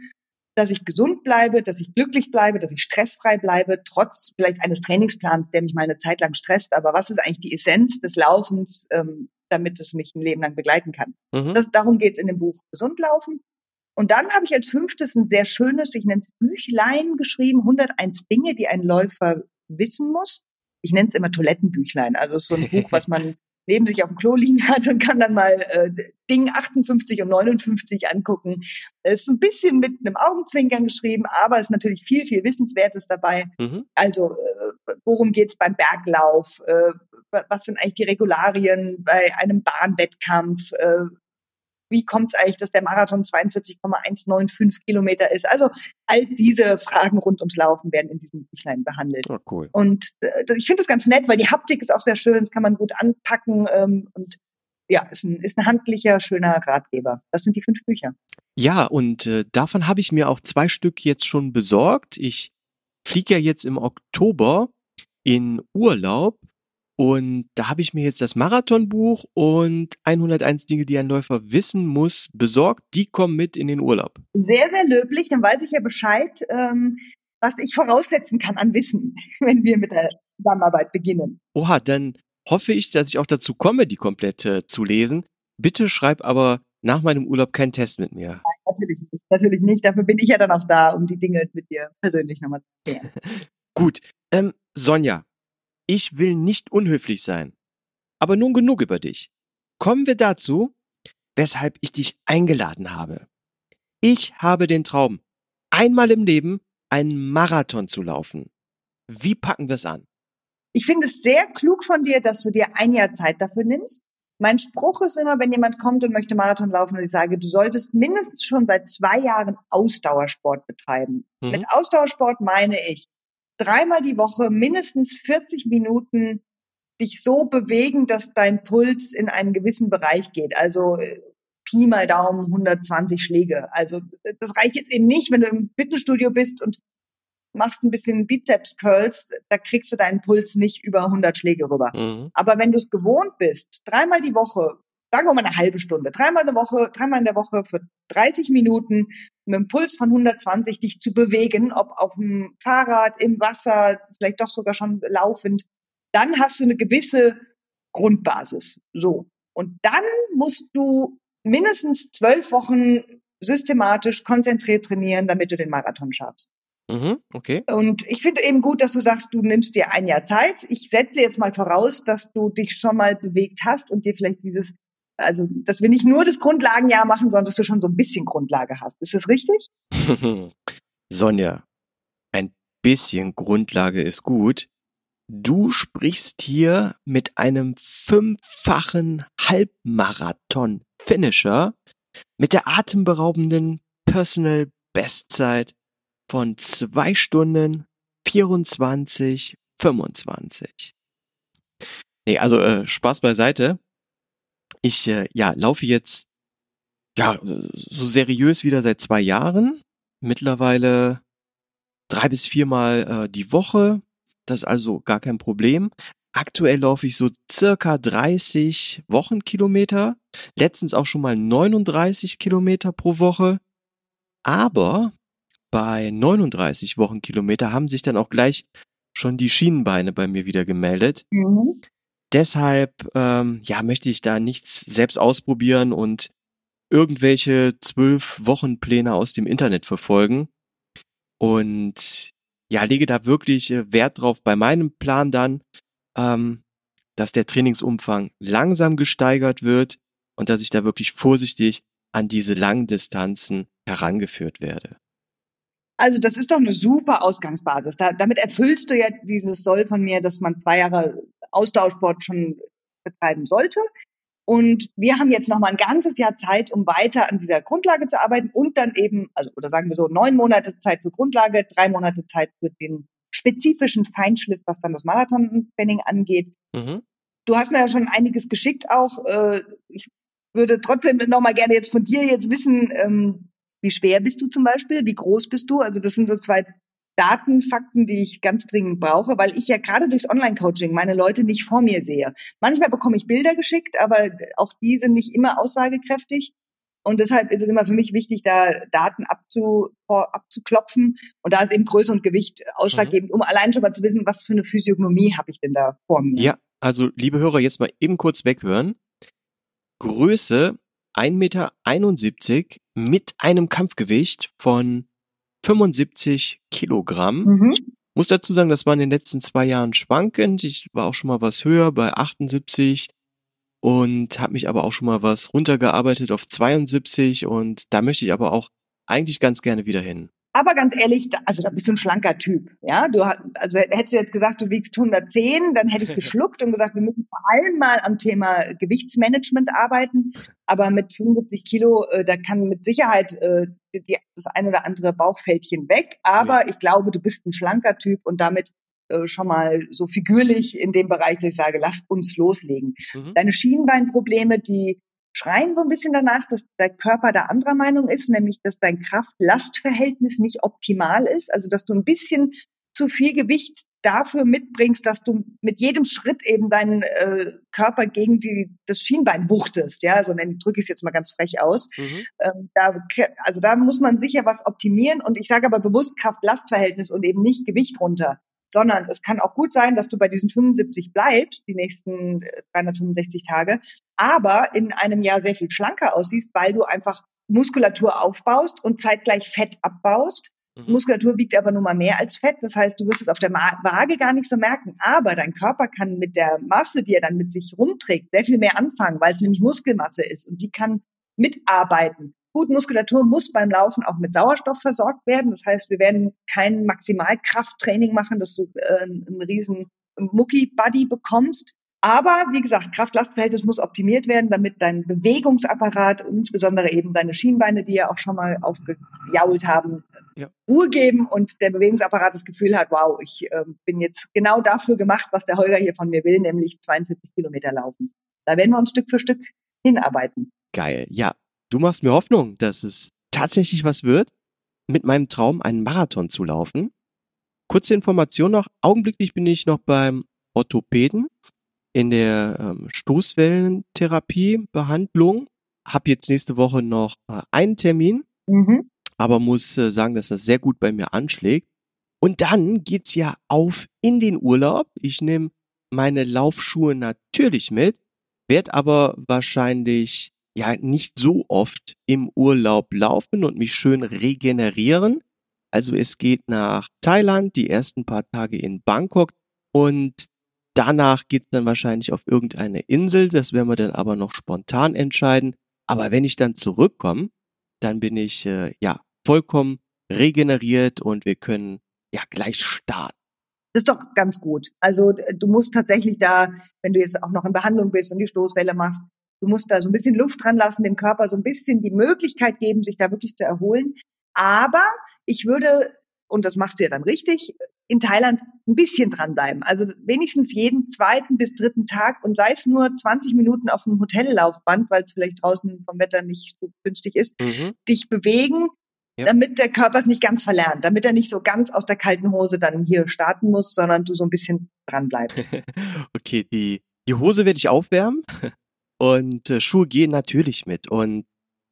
Speaker 2: dass ich gesund bleibe, dass ich glücklich bleibe, dass ich stressfrei bleibe, trotz vielleicht eines Trainingsplans, der mich mal eine Zeit lang stresst. Aber was ist eigentlich die Essenz des Laufens, ähm, damit es mich ein Leben lang begleiten kann? Mhm. Das, darum geht es in dem Buch Gesund laufen. Und dann habe ich als fünftes ein sehr schönes, ich nenne es Büchlein geschrieben, 101 Dinge, die ein Läufer wissen muss. Ich nenne es immer Toilettenbüchlein. Also es ist so ein Buch, was man neben sich auf dem Klo liegen hat und kann dann mal äh, Ding 58 und 59 angucken. Es ist ein bisschen mit einem Augenzwinkern geschrieben, aber es ist natürlich viel, viel Wissenswertes dabei. Mhm. Also, äh, worum geht's beim Berglauf? Äh, was sind eigentlich die Regularien bei einem Bahnwettkampf? Äh, wie kommt es eigentlich, dass der Marathon 42,195 Kilometer ist? Also all diese Fragen rund ums Laufen werden in diesem Büchlein behandelt. Oh, cool. Und äh, ich finde das ganz nett, weil die Haptik ist auch sehr schön, das kann man gut anpacken ähm, und ja, ist ein, ist ein handlicher, schöner Ratgeber. Das sind die fünf Bücher.
Speaker 1: Ja, und äh, davon habe ich mir auch zwei Stück jetzt schon besorgt. Ich fliege ja jetzt im Oktober in Urlaub und da habe ich mir jetzt das Marathonbuch und 101 Dinge, die ein Läufer wissen muss, besorgt. Die kommen mit in den Urlaub.
Speaker 2: Sehr, sehr löblich. Dann weiß ich ja Bescheid, ähm, was ich voraussetzen kann an Wissen, wenn wir mit der Zusammenarbeit beginnen.
Speaker 1: Oha, dann hoffe ich, dass ich auch dazu komme, die komplette zu lesen. Bitte schreib aber nach meinem Urlaub keinen Test mit mir. Nein,
Speaker 2: natürlich nicht. Natürlich nicht. Dafür bin ich ja dann auch da, um die Dinge mit dir persönlich nochmal zu klären.
Speaker 1: Gut. Ähm, Sonja, ich will nicht unhöflich sein. Aber nun genug über dich. Kommen wir dazu, weshalb ich dich eingeladen habe. Ich habe den Traum, einmal im Leben einen Marathon zu laufen. Wie packen wir es an?
Speaker 2: Ich finde es sehr klug von dir, dass du dir ein Jahr Zeit dafür nimmst. Mein Spruch ist immer, wenn jemand kommt und möchte Marathon laufen, und ich sage, du solltest mindestens schon seit zwei Jahren Ausdauersport betreiben. Mhm. Mit Ausdauersport meine ich dreimal die Woche mindestens 40 Minuten dich so bewegen, dass dein Puls in einen gewissen Bereich geht. Also äh, Pi mal Daumen 120 Schläge. Also das reicht jetzt eben nicht, wenn du im Fitnessstudio bist und machst ein bisschen Bizeps Curls, da kriegst du deinen Puls nicht über 100 Schläge rüber. Mhm. Aber wenn du es gewohnt bist, dreimal die Woche sagen wir mal eine halbe Stunde, dreimal in der Woche, dreimal in der Woche für 30 Minuten mit einem Puls von 120 dich zu bewegen, ob auf dem Fahrrad, im Wasser, vielleicht doch sogar schon laufend, dann hast du eine gewisse Grundbasis. So. Und dann musst du mindestens zwölf Wochen systematisch konzentriert trainieren, damit du den Marathon schaffst. Mhm, okay. Und ich finde eben gut, dass du sagst, du nimmst dir ein Jahr Zeit. Ich setze jetzt mal voraus, dass du dich schon mal bewegt hast und dir vielleicht dieses also, dass wir nicht nur das Grundlagenjahr machen, sondern dass du schon so ein bisschen Grundlage hast. Ist das richtig?
Speaker 1: Sonja, ein bisschen Grundlage ist gut. Du sprichst hier mit einem fünffachen Halbmarathon-Finisher mit der atemberaubenden Personal Bestzeit von zwei Stunden 24, 25. Nee, also äh, Spaß beiseite. Ich äh, ja, laufe jetzt ja so seriös wieder seit zwei Jahren. Mittlerweile drei bis viermal äh, die Woche. Das ist also gar kein Problem. Aktuell laufe ich so circa 30 Wochenkilometer. Letztens auch schon mal 39 Kilometer pro Woche. Aber bei 39 Wochenkilometer haben sich dann auch gleich schon die Schienenbeine bei mir wieder gemeldet. Mhm deshalb ähm, ja möchte ich da nichts selbst ausprobieren und irgendwelche zwölf Wochenpläne aus dem Internet verfolgen. Und ja, lege da wirklich äh, Wert drauf bei meinem Plan dann, ähm, dass der Trainingsumfang langsam gesteigert wird und dass ich da wirklich vorsichtig an diese langen Distanzen herangeführt werde.
Speaker 2: Also das ist doch eine super Ausgangsbasis. Da, damit erfüllst du ja dieses Soll von mir, dass man zwei Jahre Austauschsport schon betreiben sollte. Und wir haben jetzt noch mal ein ganzes Jahr Zeit, um weiter an dieser Grundlage zu arbeiten und dann eben, also oder sagen wir so, neun Monate Zeit für Grundlage, drei Monate Zeit für den spezifischen Feinschliff, was dann das Marathon-Training angeht. Mhm. Du hast mir ja schon einiges geschickt auch. Äh, ich würde trotzdem noch mal gerne jetzt von dir jetzt wissen, ähm, wie schwer bist du zum Beispiel? Wie groß bist du? Also das sind so zwei Daten, Fakten, die ich ganz dringend brauche, weil ich ja gerade durchs Online-Coaching meine Leute nicht vor mir sehe. Manchmal bekomme ich Bilder geschickt, aber auch die sind nicht immer aussagekräftig. Und deshalb ist es immer für mich wichtig, da Daten abzu, abzuklopfen. Und da ist eben Größe und Gewicht ausschlaggebend, mhm. um allein schon mal zu wissen, was für eine Physiognomie habe ich denn da vor mir.
Speaker 1: Ja, also liebe Hörer, jetzt mal eben kurz weghören. Größe 1,71 Meter mit einem Kampfgewicht von 75 Kilogramm. Mhm. Muss dazu sagen, das war in den letzten zwei Jahren schwankend. Ich war auch schon mal was höher bei 78 und habe mich aber auch schon mal was runtergearbeitet auf 72 und da möchte ich aber auch eigentlich ganz gerne wieder hin.
Speaker 2: Aber ganz ehrlich, also da bist du ein schlanker Typ. Ja, du also hättest du jetzt gesagt, du wiegst 110, dann hätte ich geschluckt und gesagt, wir müssen vor allem mal am Thema Gewichtsmanagement arbeiten. Aber mit 75 Kilo, äh, da kann mit Sicherheit äh, die, das ein oder andere Bauchfältchen weg. Aber ja. ich glaube, du bist ein schlanker Typ und damit äh, schon mal so figürlich in dem Bereich, dass ich sage, lasst uns loslegen. Mhm. Deine Schienbeinprobleme, die schreien so ein bisschen danach, dass der Körper da anderer Meinung ist, nämlich dass dein Kraft-Last-Verhältnis nicht optimal ist, also dass du ein bisschen zu viel Gewicht dafür mitbringst, dass du mit jedem Schritt eben deinen äh, Körper gegen die, das Schienbein wuchtest, ja, also drücke ich es jetzt mal ganz frech aus. Mhm. Ähm, da, also da muss man sicher was optimieren und ich sage aber bewusst Kraft-Last-Verhältnis und eben nicht Gewicht runter sondern es kann auch gut sein, dass du bei diesen 75 bleibst, die nächsten 365 äh, Tage, aber in einem Jahr sehr viel schlanker aussiehst, weil du einfach Muskulatur aufbaust und zeitgleich Fett abbaust. Mhm. Muskulatur wiegt aber nun mal mehr als Fett. Das heißt, du wirst es auf der Waage gar nicht so merken. Aber dein Körper kann mit der Masse, die er dann mit sich rumträgt, sehr viel mehr anfangen, weil es nämlich Muskelmasse ist und die kann mitarbeiten. Gut, Muskulatur muss beim Laufen auch mit Sauerstoff versorgt werden. Das heißt, wir werden kein Maximalkrafttraining machen, dass du äh, einen riesen Mucki-Buddy bekommst. Aber wie gesagt, Kraft-Last-Verhältnis muss optimiert werden, damit dein Bewegungsapparat, insbesondere eben deine Schienbeine, die ja auch schon mal aufgejault haben, ja. Ruhe geben und der Bewegungsapparat das Gefühl hat, wow, ich äh, bin jetzt genau dafür gemacht, was der Holger hier von mir will, nämlich 42 Kilometer laufen. Da werden wir uns Stück für Stück hinarbeiten.
Speaker 1: Geil. Ja, Du machst mir Hoffnung, dass es tatsächlich was wird, mit meinem Traum einen Marathon zu laufen. Kurze Information noch. Augenblicklich bin ich noch beim Orthopäden in der ähm, Stoßwellentherapie-Behandlung. Hab jetzt nächste Woche noch äh, einen Termin, mhm. aber muss äh, sagen, dass das sehr gut bei mir anschlägt. Und dann geht's ja auf in den Urlaub. Ich nehme meine Laufschuhe natürlich mit, werde aber wahrscheinlich ja nicht so oft im Urlaub laufen und mich schön regenerieren. Also es geht nach Thailand, die ersten paar Tage in Bangkok und danach geht's dann wahrscheinlich auf irgendeine Insel. Das werden wir dann aber noch spontan entscheiden. Aber wenn ich dann zurückkomme, dann bin ich äh, ja vollkommen regeneriert und wir können ja gleich starten.
Speaker 2: Das ist doch ganz gut. Also du musst tatsächlich da, wenn du jetzt auch noch in Behandlung bist und die Stoßwelle machst, Du musst da so ein bisschen Luft dran lassen, dem Körper so ein bisschen die Möglichkeit geben, sich da wirklich zu erholen. Aber ich würde, und das machst du ja dann richtig, in Thailand ein bisschen dranbleiben. Also wenigstens jeden zweiten bis dritten Tag und sei es nur 20 Minuten auf dem Hotellaufband, weil es vielleicht draußen vom Wetter nicht so günstig ist, mhm. dich bewegen, ja. damit der Körper es nicht ganz verlernt, damit er nicht so ganz aus der kalten Hose dann hier starten muss, sondern du so ein bisschen dranbleibst.
Speaker 1: okay, die, die Hose werde ich aufwärmen. Und äh, Schuhe gehen natürlich mit. Und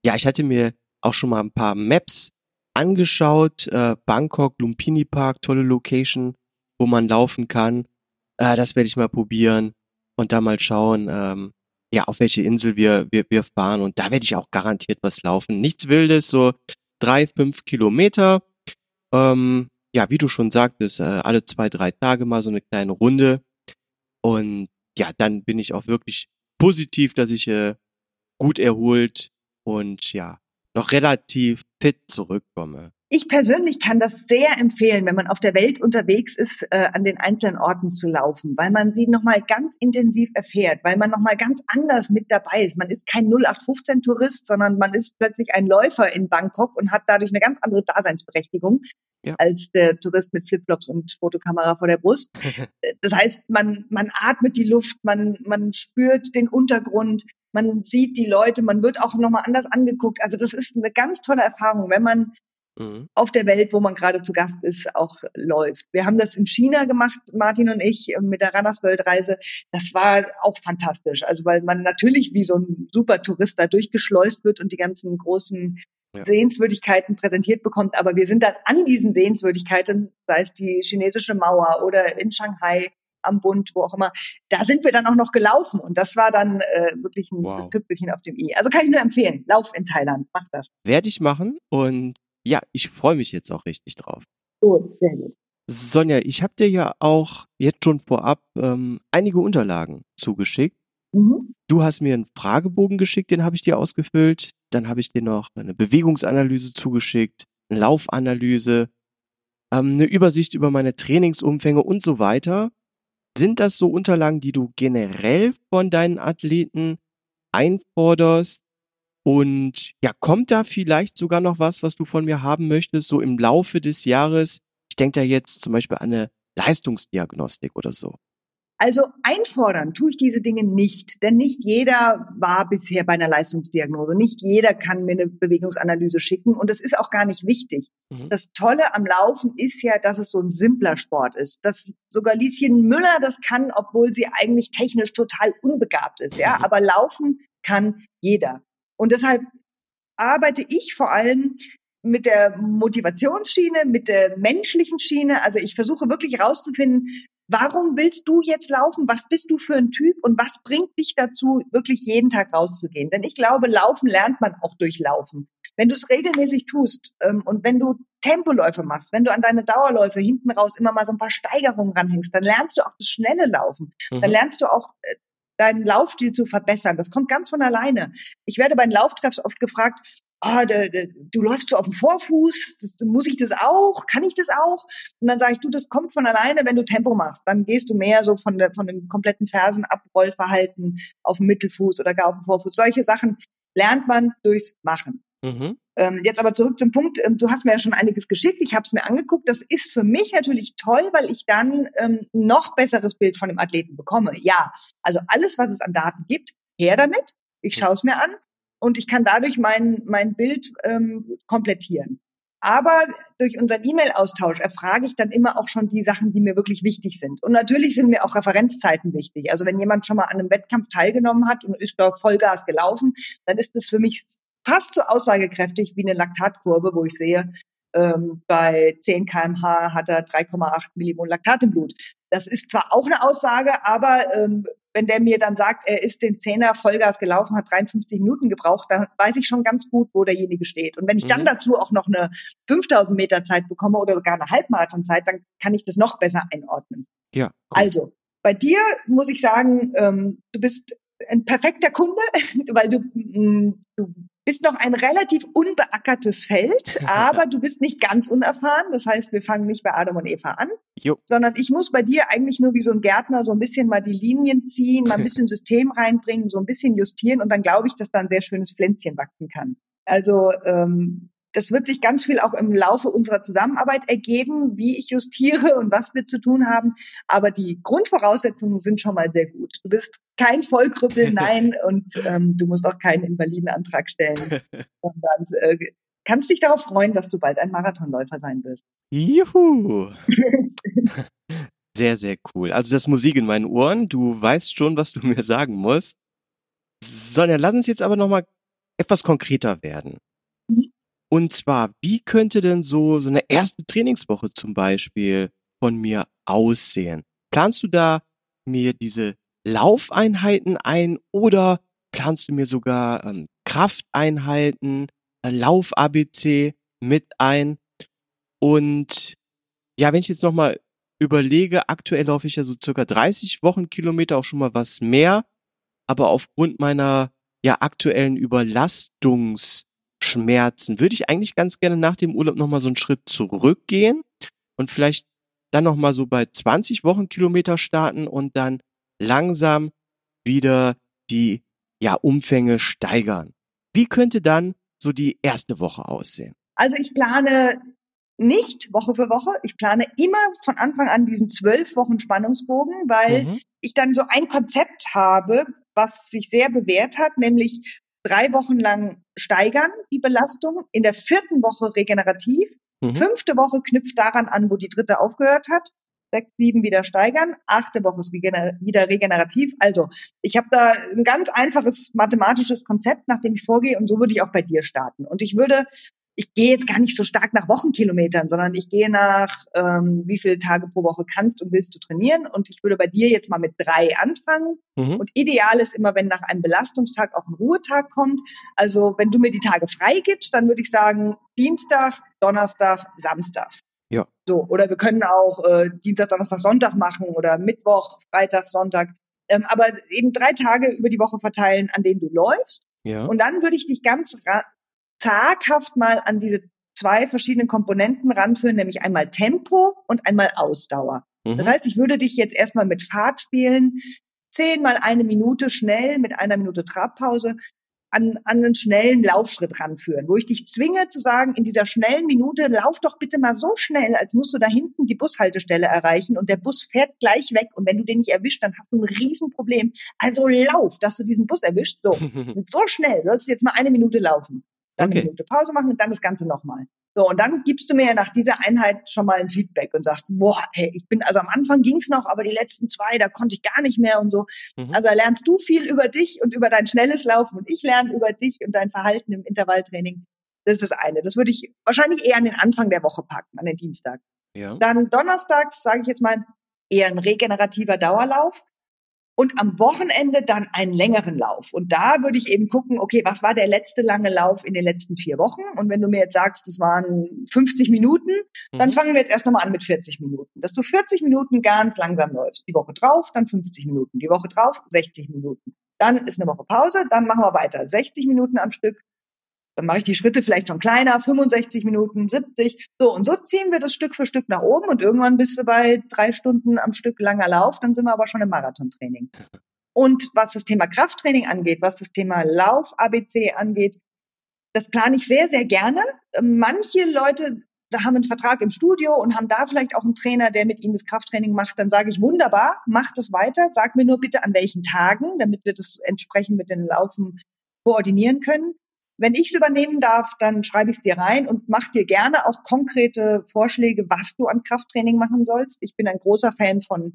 Speaker 1: ja, ich hatte mir auch schon mal ein paar Maps angeschaut. Äh, Bangkok, Lumpini Park, tolle Location, wo man laufen kann. Äh, das werde ich mal probieren und da mal schauen, ähm, ja, auf welche Insel wir, wir, wir fahren. Und da werde ich auch garantiert was laufen. Nichts Wildes, so drei, fünf Kilometer. Ähm, ja, wie du schon sagtest, äh, alle zwei, drei Tage mal so eine kleine Runde. Und ja, dann bin ich auch wirklich positiv, dass ich äh, gut erholt und ja, noch relativ fit zurückkomme.
Speaker 2: Ich persönlich kann das sehr empfehlen, wenn man auf der Welt unterwegs ist, äh, an den einzelnen Orten zu laufen, weil man sie nochmal ganz intensiv erfährt, weil man nochmal ganz anders mit dabei ist. Man ist kein 0815-Tourist, sondern man ist plötzlich ein Läufer in Bangkok und hat dadurch eine ganz andere Daseinsberechtigung ja. als der Tourist mit Flipflops und Fotokamera vor der Brust. das heißt, man, man atmet die Luft, man, man spürt den Untergrund, man sieht die Leute, man wird auch nochmal anders angeguckt. Also das ist eine ganz tolle Erfahrung, wenn man mhm. auf der Welt, wo man gerade zu Gast ist, auch läuft. Wir haben das in China gemacht, Martin und ich, mit der Runners World Reise. Das war auch fantastisch. Also weil man natürlich wie so ein super Tourist da durchgeschleust wird und die ganzen großen ja. Sehenswürdigkeiten präsentiert bekommt. Aber wir sind dann an diesen Sehenswürdigkeiten, sei es die chinesische Mauer oder in Shanghai am Bund, wo auch immer, da sind wir dann auch noch gelaufen und das war dann äh, wirklich ein wow. Tüpfelchen auf dem i. Also kann ich nur empfehlen, lauf in Thailand, mach das.
Speaker 1: Werde ich machen und ja, ich freue mich jetzt auch richtig drauf.
Speaker 2: Gut, sehr gut.
Speaker 1: Sonja, ich habe dir ja auch jetzt schon vorab ähm, einige Unterlagen zugeschickt. Mhm. Du hast mir einen Fragebogen geschickt, den habe ich dir ausgefüllt. Dann habe ich dir noch eine Bewegungsanalyse zugeschickt, eine Laufanalyse, ähm, eine Übersicht über meine Trainingsumfänge und so weiter. Sind das so Unterlagen, die du generell von deinen Athleten einforderst? Und ja, kommt da vielleicht sogar noch was, was du von mir haben möchtest, so im Laufe des Jahres? Ich denke da jetzt zum Beispiel an eine Leistungsdiagnostik oder so.
Speaker 2: Also einfordern tue ich diese Dinge nicht, denn nicht jeder war bisher bei einer Leistungsdiagnose. Nicht jeder kann mir eine Bewegungsanalyse schicken und es ist auch gar nicht wichtig. Mhm. Das Tolle am Laufen ist ja, dass es so ein simpler Sport ist. Dass sogar Lieschen Müller das kann, obwohl sie eigentlich technisch total unbegabt ist. Ja, mhm. aber laufen kann jeder. Und deshalb arbeite ich vor allem mit der Motivationsschiene, mit der menschlichen Schiene. Also ich versuche wirklich herauszufinden, Warum willst du jetzt laufen? Was bist du für ein Typ? Und was bringt dich dazu, wirklich jeden Tag rauszugehen? Denn ich glaube, Laufen lernt man auch durch Laufen. Wenn du es regelmäßig tust ähm, und wenn du Tempoläufe machst, wenn du an deine Dauerläufe hinten raus immer mal so ein paar Steigerungen ranhängst, dann lernst du auch das schnelle Laufen. Mhm. Dann lernst du auch äh, deinen Laufstil zu verbessern. Das kommt ganz von alleine. Ich werde bei den Lauftreffs oft gefragt, ah, de, de, du läufst so auf dem Vorfuß, das, muss ich das auch? Kann ich das auch? Und dann sage ich, du, das kommt von alleine, wenn du Tempo machst. Dann gehst du mehr so von, der, von dem kompletten Fersenabrollverhalten auf dem Mittelfuß oder gar auf dem Vorfuß. Solche Sachen lernt man durchs Machen. Mhm. Ähm, jetzt aber zurück zum Punkt. Ähm, du hast mir ja schon einiges geschickt. Ich habe es mir angeguckt. Das ist für mich natürlich toll, weil ich dann ähm, noch besseres Bild von dem Athleten bekomme. Ja, also alles, was es an Daten gibt, her damit. Ich schaue es mir an und ich kann dadurch mein, mein Bild ähm, komplettieren. Aber durch unseren E-Mail-Austausch erfrage ich dann immer auch schon die Sachen, die mir wirklich wichtig sind. Und natürlich sind mir auch Referenzzeiten wichtig. Also wenn jemand schon mal an einem Wettkampf teilgenommen hat und ist da Vollgas gelaufen, dann ist das für mich fast so aussagekräftig wie eine Laktatkurve, wo ich sehe, ähm, bei 10 kmh hat er 3,8 Millimol Laktat im Blut. Das ist zwar auch eine Aussage, aber ähm, wenn der mir dann sagt, er ist den Zehner Vollgas gelaufen, hat 53 Minuten gebraucht, dann weiß ich schon ganz gut, wo derjenige steht. Und wenn ich mhm. dann dazu auch noch eine 5000 Meter Zeit bekomme oder sogar eine Halbmarathonzeit, dann kann ich das noch besser einordnen.
Speaker 1: Ja. Cool.
Speaker 2: Also, bei dir muss ich sagen, ähm, du bist ein perfekter Kunde, weil du, mm, du bist noch ein relativ unbeackertes Feld, aber du bist nicht ganz unerfahren. Das heißt, wir fangen nicht bei Adam und Eva an, jo. sondern ich muss bei dir eigentlich nur wie so ein Gärtner so ein bisschen mal die Linien ziehen, mal ein bisschen System reinbringen, so ein bisschen justieren und dann glaube ich, dass da ein sehr schönes Pflänzchen wachsen kann. Also ähm, das wird sich ganz viel auch im Laufe unserer Zusammenarbeit ergeben, wie ich justiere und was wir zu tun haben. Aber die Grundvoraussetzungen sind schon mal sehr gut. Du bist kein Vollkrüppel, nein, und ähm, du musst auch keinen Invalidenantrag stellen, sondern äh, kannst dich darauf freuen, dass du bald ein Marathonläufer sein wirst.
Speaker 1: Juhu! sehr, sehr cool. Also das Musik in meinen Ohren. Du weißt schon, was du mir sagen musst. Sonja, lass uns jetzt aber nochmal etwas konkreter werden. Und zwar, wie könnte denn so, so eine erste Trainingswoche zum Beispiel von mir aussehen? Planst du da mir diese Laufeinheiten ein oder planst du mir sogar ähm, Krafteinheiten, äh, Lauf-ABC mit ein? Und ja, wenn ich jetzt nochmal überlege, aktuell laufe ich ja so circa 30 Wochenkilometer, auch schon mal was mehr. Aber aufgrund meiner ja aktuellen Überlastungsschmerzen würde ich eigentlich ganz gerne nach dem Urlaub nochmal so einen Schritt zurückgehen und vielleicht dann nochmal so bei 20 Wochenkilometer starten und dann langsam wieder die ja Umfänge steigern. Wie könnte dann so die erste Woche aussehen?
Speaker 2: Also ich plane nicht Woche für Woche. Ich plane immer von Anfang an diesen zwölf Wochen Spannungsbogen, weil mhm. ich dann so ein Konzept habe, was sich sehr bewährt hat, nämlich drei Wochen lang steigern die Belastung, in der vierten Woche regenerativ, mhm. fünfte Woche knüpft daran an, wo die dritte aufgehört hat, sechs, sieben wieder steigern, achte Woche ist wieder regenerativ. Also ich habe da ein ganz einfaches mathematisches Konzept, nach dem ich vorgehe und so würde ich auch bei dir starten. Und ich würde ich gehe jetzt gar nicht so stark nach Wochenkilometern, sondern ich gehe nach, ähm, wie viele Tage pro Woche kannst und willst du trainieren. Und ich würde bei dir jetzt mal mit drei anfangen. Mhm. Und ideal ist immer, wenn nach einem Belastungstag auch ein Ruhetag kommt. Also wenn du mir die Tage frei gibst, dann würde ich sagen Dienstag, Donnerstag, Samstag.
Speaker 1: Ja.
Speaker 2: So, oder wir können auch äh, Dienstag, Donnerstag, Sonntag machen oder Mittwoch, Freitag, Sonntag. Ähm, aber eben drei Tage über die Woche verteilen, an denen du läufst. Ja. Und dann würde ich dich ganz zaghaft mal an diese zwei verschiedenen Komponenten ranführen, nämlich einmal Tempo und einmal Ausdauer. Mhm. Das heißt, ich würde dich jetzt erstmal mit Fahrt spielen, zehnmal eine Minute schnell mit einer Minute Trabpause an, an einen schnellen Laufschritt ranführen, wo ich dich zwinge zu sagen, in dieser schnellen Minute, lauf doch bitte mal so schnell, als musst du da hinten die Bushaltestelle erreichen und der Bus fährt gleich weg und wenn du den nicht erwischt, dann hast du ein Riesenproblem. Also lauf, dass du diesen Bus erwischt. So, und so schnell sollst du jetzt mal eine Minute laufen dann okay. eine Minute Pause machen und dann das Ganze nochmal. So, und dann gibst du mir ja nach dieser Einheit schon mal ein Feedback und sagst, boah, hey, ich bin, also am Anfang ging's noch, aber die letzten zwei, da konnte ich gar nicht mehr und so. Mhm. Also lernst du viel über dich und über dein schnelles Laufen und ich lerne über dich und dein Verhalten im Intervalltraining. Das ist das eine. Das würde ich wahrscheinlich eher an den Anfang der Woche packen, an den Dienstag. Ja. Dann donnerstags, sage ich jetzt mal, eher ein regenerativer Dauerlauf und am Wochenende dann einen längeren Lauf. Und da würde ich eben gucken, okay, was war der letzte lange Lauf in den letzten vier Wochen? Und wenn du mir jetzt sagst, das waren 50 Minuten, mhm. dann fangen wir jetzt erst nochmal an mit 40 Minuten. Dass du 40 Minuten ganz langsam läufst. Die Woche drauf, dann 50 Minuten. Die Woche drauf, 60 Minuten. Dann ist eine Woche Pause, dann machen wir weiter. 60 Minuten am Stück, dann mache ich die Schritte vielleicht schon kleiner, 65 Minuten, 70. So, und so ziehen wir das Stück für Stück nach oben und irgendwann bist du bei drei Stunden am Stück langer Lauf, dann sind wir aber schon im Marathontraining. Und was das Thema Krafttraining angeht, was das Thema Lauf-ABC angeht, das plane ich sehr, sehr gerne. Manche Leute haben einen Vertrag im Studio und haben da vielleicht auch einen Trainer, der mit ihnen das Krafttraining macht, dann sage ich wunderbar, mach das weiter, sag mir nur bitte an welchen Tagen, damit wir das entsprechend mit den Laufen koordinieren können. Wenn ich es übernehmen darf, dann schreibe ich es dir rein und mach dir gerne auch konkrete Vorschläge, was du an Krafttraining machen sollst. Ich bin ein großer Fan von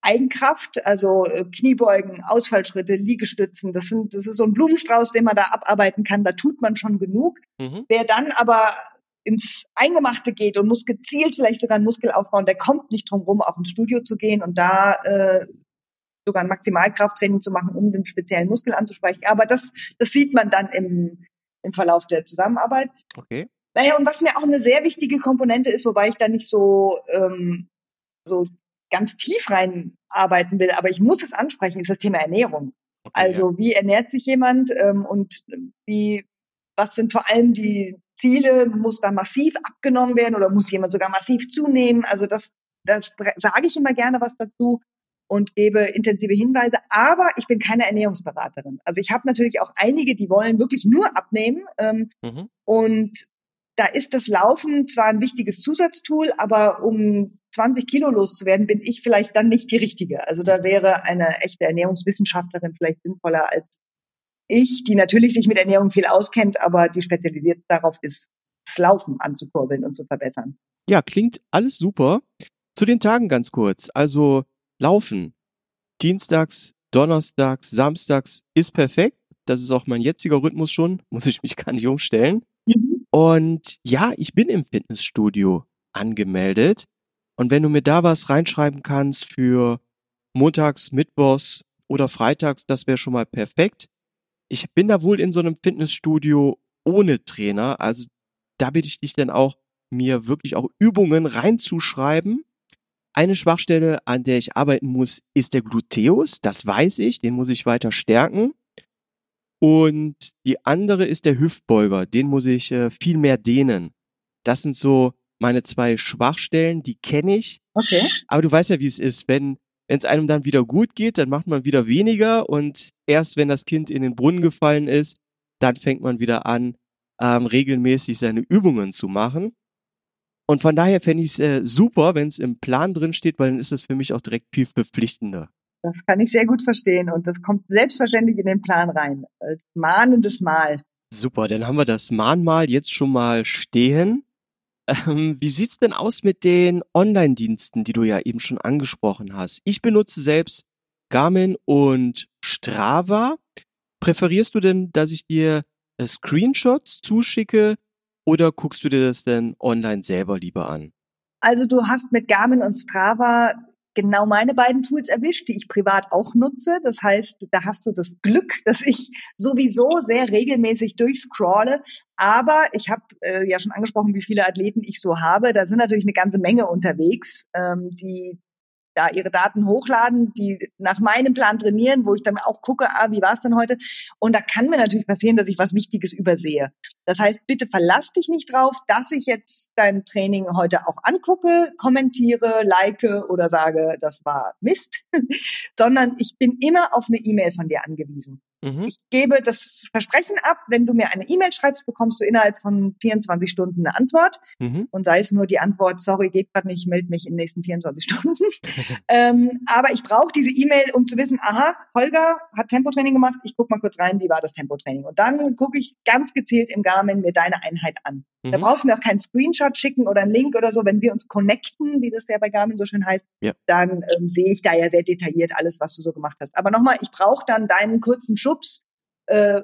Speaker 2: Eigenkraft, also äh, Kniebeugen, Ausfallschritte, Liegestützen. Das sind, das ist so ein Blumenstrauß, den man da abarbeiten kann. Da tut man schon genug. Mhm. Wer dann aber ins Eingemachte geht und muss gezielt vielleicht sogar einen Muskel aufbauen, der kommt nicht drum rum, auch ins Studio zu gehen und da äh, sogar ein Maximalkrafttraining zu machen, um den speziellen Muskel anzusprechen. Aber das, das sieht man dann im, im Verlauf der Zusammenarbeit.
Speaker 1: Okay.
Speaker 2: Naja, und was mir auch eine sehr wichtige Komponente ist, wobei ich da nicht so, ähm, so ganz tief rein arbeiten will, aber ich muss es ansprechen, ist das Thema Ernährung. Okay, also ja. wie ernährt sich jemand ähm, und wie, was sind vor allem die Ziele? Muss da massiv abgenommen werden oder muss jemand sogar massiv zunehmen? Also das, da sage ich immer gerne was dazu und gebe intensive Hinweise, aber ich bin keine Ernährungsberaterin. Also ich habe natürlich auch einige, die wollen wirklich nur abnehmen ähm, mhm. und da ist das Laufen zwar ein wichtiges Zusatztool, aber um 20 Kilo loszuwerden, bin ich vielleicht dann nicht die richtige. Also da wäre eine echte Ernährungswissenschaftlerin vielleicht sinnvoller als ich, die natürlich sich mit Ernährung viel auskennt, aber die spezialisiert darauf ist, das Laufen anzukurbeln und zu verbessern.
Speaker 1: Ja, klingt alles super. Zu den Tagen ganz kurz. Also Laufen. Dienstags, Donnerstags, Samstags ist perfekt. Das ist auch mein jetziger Rhythmus schon. Muss ich mich gar nicht umstellen. Mhm. Und ja, ich bin im Fitnessstudio angemeldet. Und wenn du mir da was reinschreiben kannst für montags, mittwochs oder freitags, das wäre schon mal perfekt. Ich bin da wohl in so einem Fitnessstudio ohne Trainer. Also da bitte ich dich dann auch mir wirklich auch Übungen reinzuschreiben. Eine Schwachstelle, an der ich arbeiten muss, ist der Gluteus. Das weiß ich, den muss ich weiter stärken. Und die andere ist der Hüftbeuger, den muss ich äh, viel mehr dehnen. Das sind so meine zwei Schwachstellen, die kenne ich.
Speaker 2: Okay.
Speaker 1: Aber du weißt ja, wie es ist, wenn wenn es einem dann wieder gut geht, dann macht man wieder weniger und erst wenn das Kind in den Brunnen gefallen ist, dann fängt man wieder an, ähm, regelmäßig seine Übungen zu machen. Und von daher fände ich es äh, super, wenn es im Plan drin steht, weil dann ist es für mich auch direkt viel verpflichtender.
Speaker 2: Das kann ich sehr gut verstehen und das kommt selbstverständlich in den Plan rein. Als mahnendes Mal.
Speaker 1: Super, dann haben wir das Mahnmal jetzt schon mal stehen. Ähm, wie sieht's denn aus mit den Online-Diensten, die du ja eben schon angesprochen hast? Ich benutze selbst Garmin und Strava. Präferierst du denn, dass ich dir äh, Screenshots zuschicke oder guckst du dir das denn online selber lieber an?
Speaker 2: Also du hast mit Garmin und Strava genau meine beiden Tools erwischt, die ich privat auch nutze. Das heißt, da hast du das Glück, dass ich sowieso sehr regelmäßig durchscrolle. Aber ich habe äh, ja schon angesprochen, wie viele Athleten ich so habe. Da sind natürlich eine ganze Menge unterwegs, ähm, die da ihre Daten hochladen, die nach meinem Plan trainieren, wo ich dann auch gucke, ah, wie war es denn heute? Und da kann mir natürlich passieren, dass ich was Wichtiges übersehe. Das heißt, bitte verlass dich nicht drauf, dass ich jetzt dein Training heute auch angucke, kommentiere, like oder sage, das war Mist, sondern ich bin immer auf eine E-Mail von dir angewiesen. Mhm. Ich gebe das Versprechen ab, wenn du mir eine E-Mail schreibst, bekommst du innerhalb von 24 Stunden eine Antwort. Mhm. Und sei es nur die Antwort, sorry, geht gerade nicht, melde mich in den nächsten 24 Stunden. ähm, aber ich brauche diese E-Mail, um zu wissen, aha, Holger hat Tempotraining gemacht, ich gucke mal kurz rein, wie war das Tempotraining. Und dann gucke ich ganz gezielt im Garmin mir deine Einheit an. Mhm. Da brauchst du mir auch keinen Screenshot schicken oder einen Link oder so. Wenn wir uns connecten, wie das ja bei Garmin so schön heißt, ja. dann ähm, sehe ich da ja sehr detailliert alles, was du so gemacht hast. Aber nochmal, ich brauche dann deinen kurzen Schubs. Äh,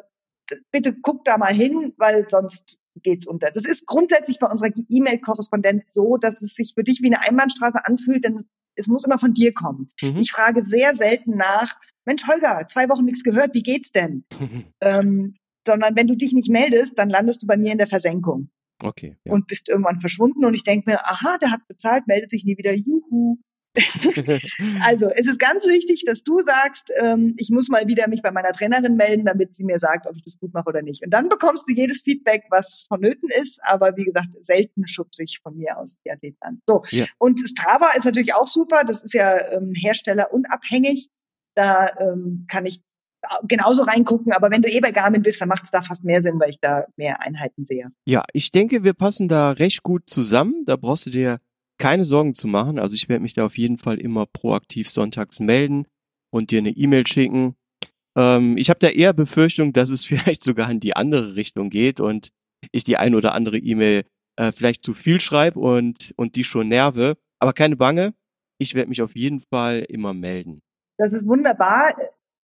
Speaker 2: bitte guck da mal hin, weil sonst geht's unter. Das ist grundsätzlich bei unserer E-Mail-Korrespondenz so, dass es sich für dich wie eine Einbahnstraße anfühlt, denn es muss immer von dir kommen. Mhm. Ich frage sehr selten nach, Mensch, Holger, zwei Wochen nichts gehört, wie geht's denn? ähm, sondern wenn du dich nicht meldest, dann landest du bei mir in der Versenkung.
Speaker 1: Okay.
Speaker 2: Ja. Und bist irgendwann verschwunden und ich denke mir, aha, der hat bezahlt, meldet sich nie wieder, juhu. also es ist ganz wichtig, dass du sagst, ähm, ich muss mal wieder mich bei meiner Trainerin melden, damit sie mir sagt, ob ich das gut mache oder nicht. Und dann bekommst du jedes Feedback, was vonnöten ist, aber wie gesagt, selten schubse ich von mir aus die Athleten an. So. Ja. Und Strava ist natürlich auch super, das ist ja ähm, herstellerunabhängig. Da ähm, kann ich genauso reingucken, aber wenn du eh bei Garmin bist, dann macht es da fast mehr Sinn, weil ich da mehr Einheiten sehe.
Speaker 1: Ja, ich denke, wir passen da recht gut zusammen. Da brauchst du dir keine Sorgen zu machen. Also ich werde mich da auf jeden Fall immer proaktiv sonntags melden und dir eine E-Mail schicken. Ähm, ich habe da eher Befürchtung, dass es vielleicht sogar in die andere Richtung geht und ich die ein oder andere E-Mail äh, vielleicht zu viel schreibe und, und die schon nerve. Aber keine Bange, ich werde mich auf jeden Fall immer melden.
Speaker 2: Das ist wunderbar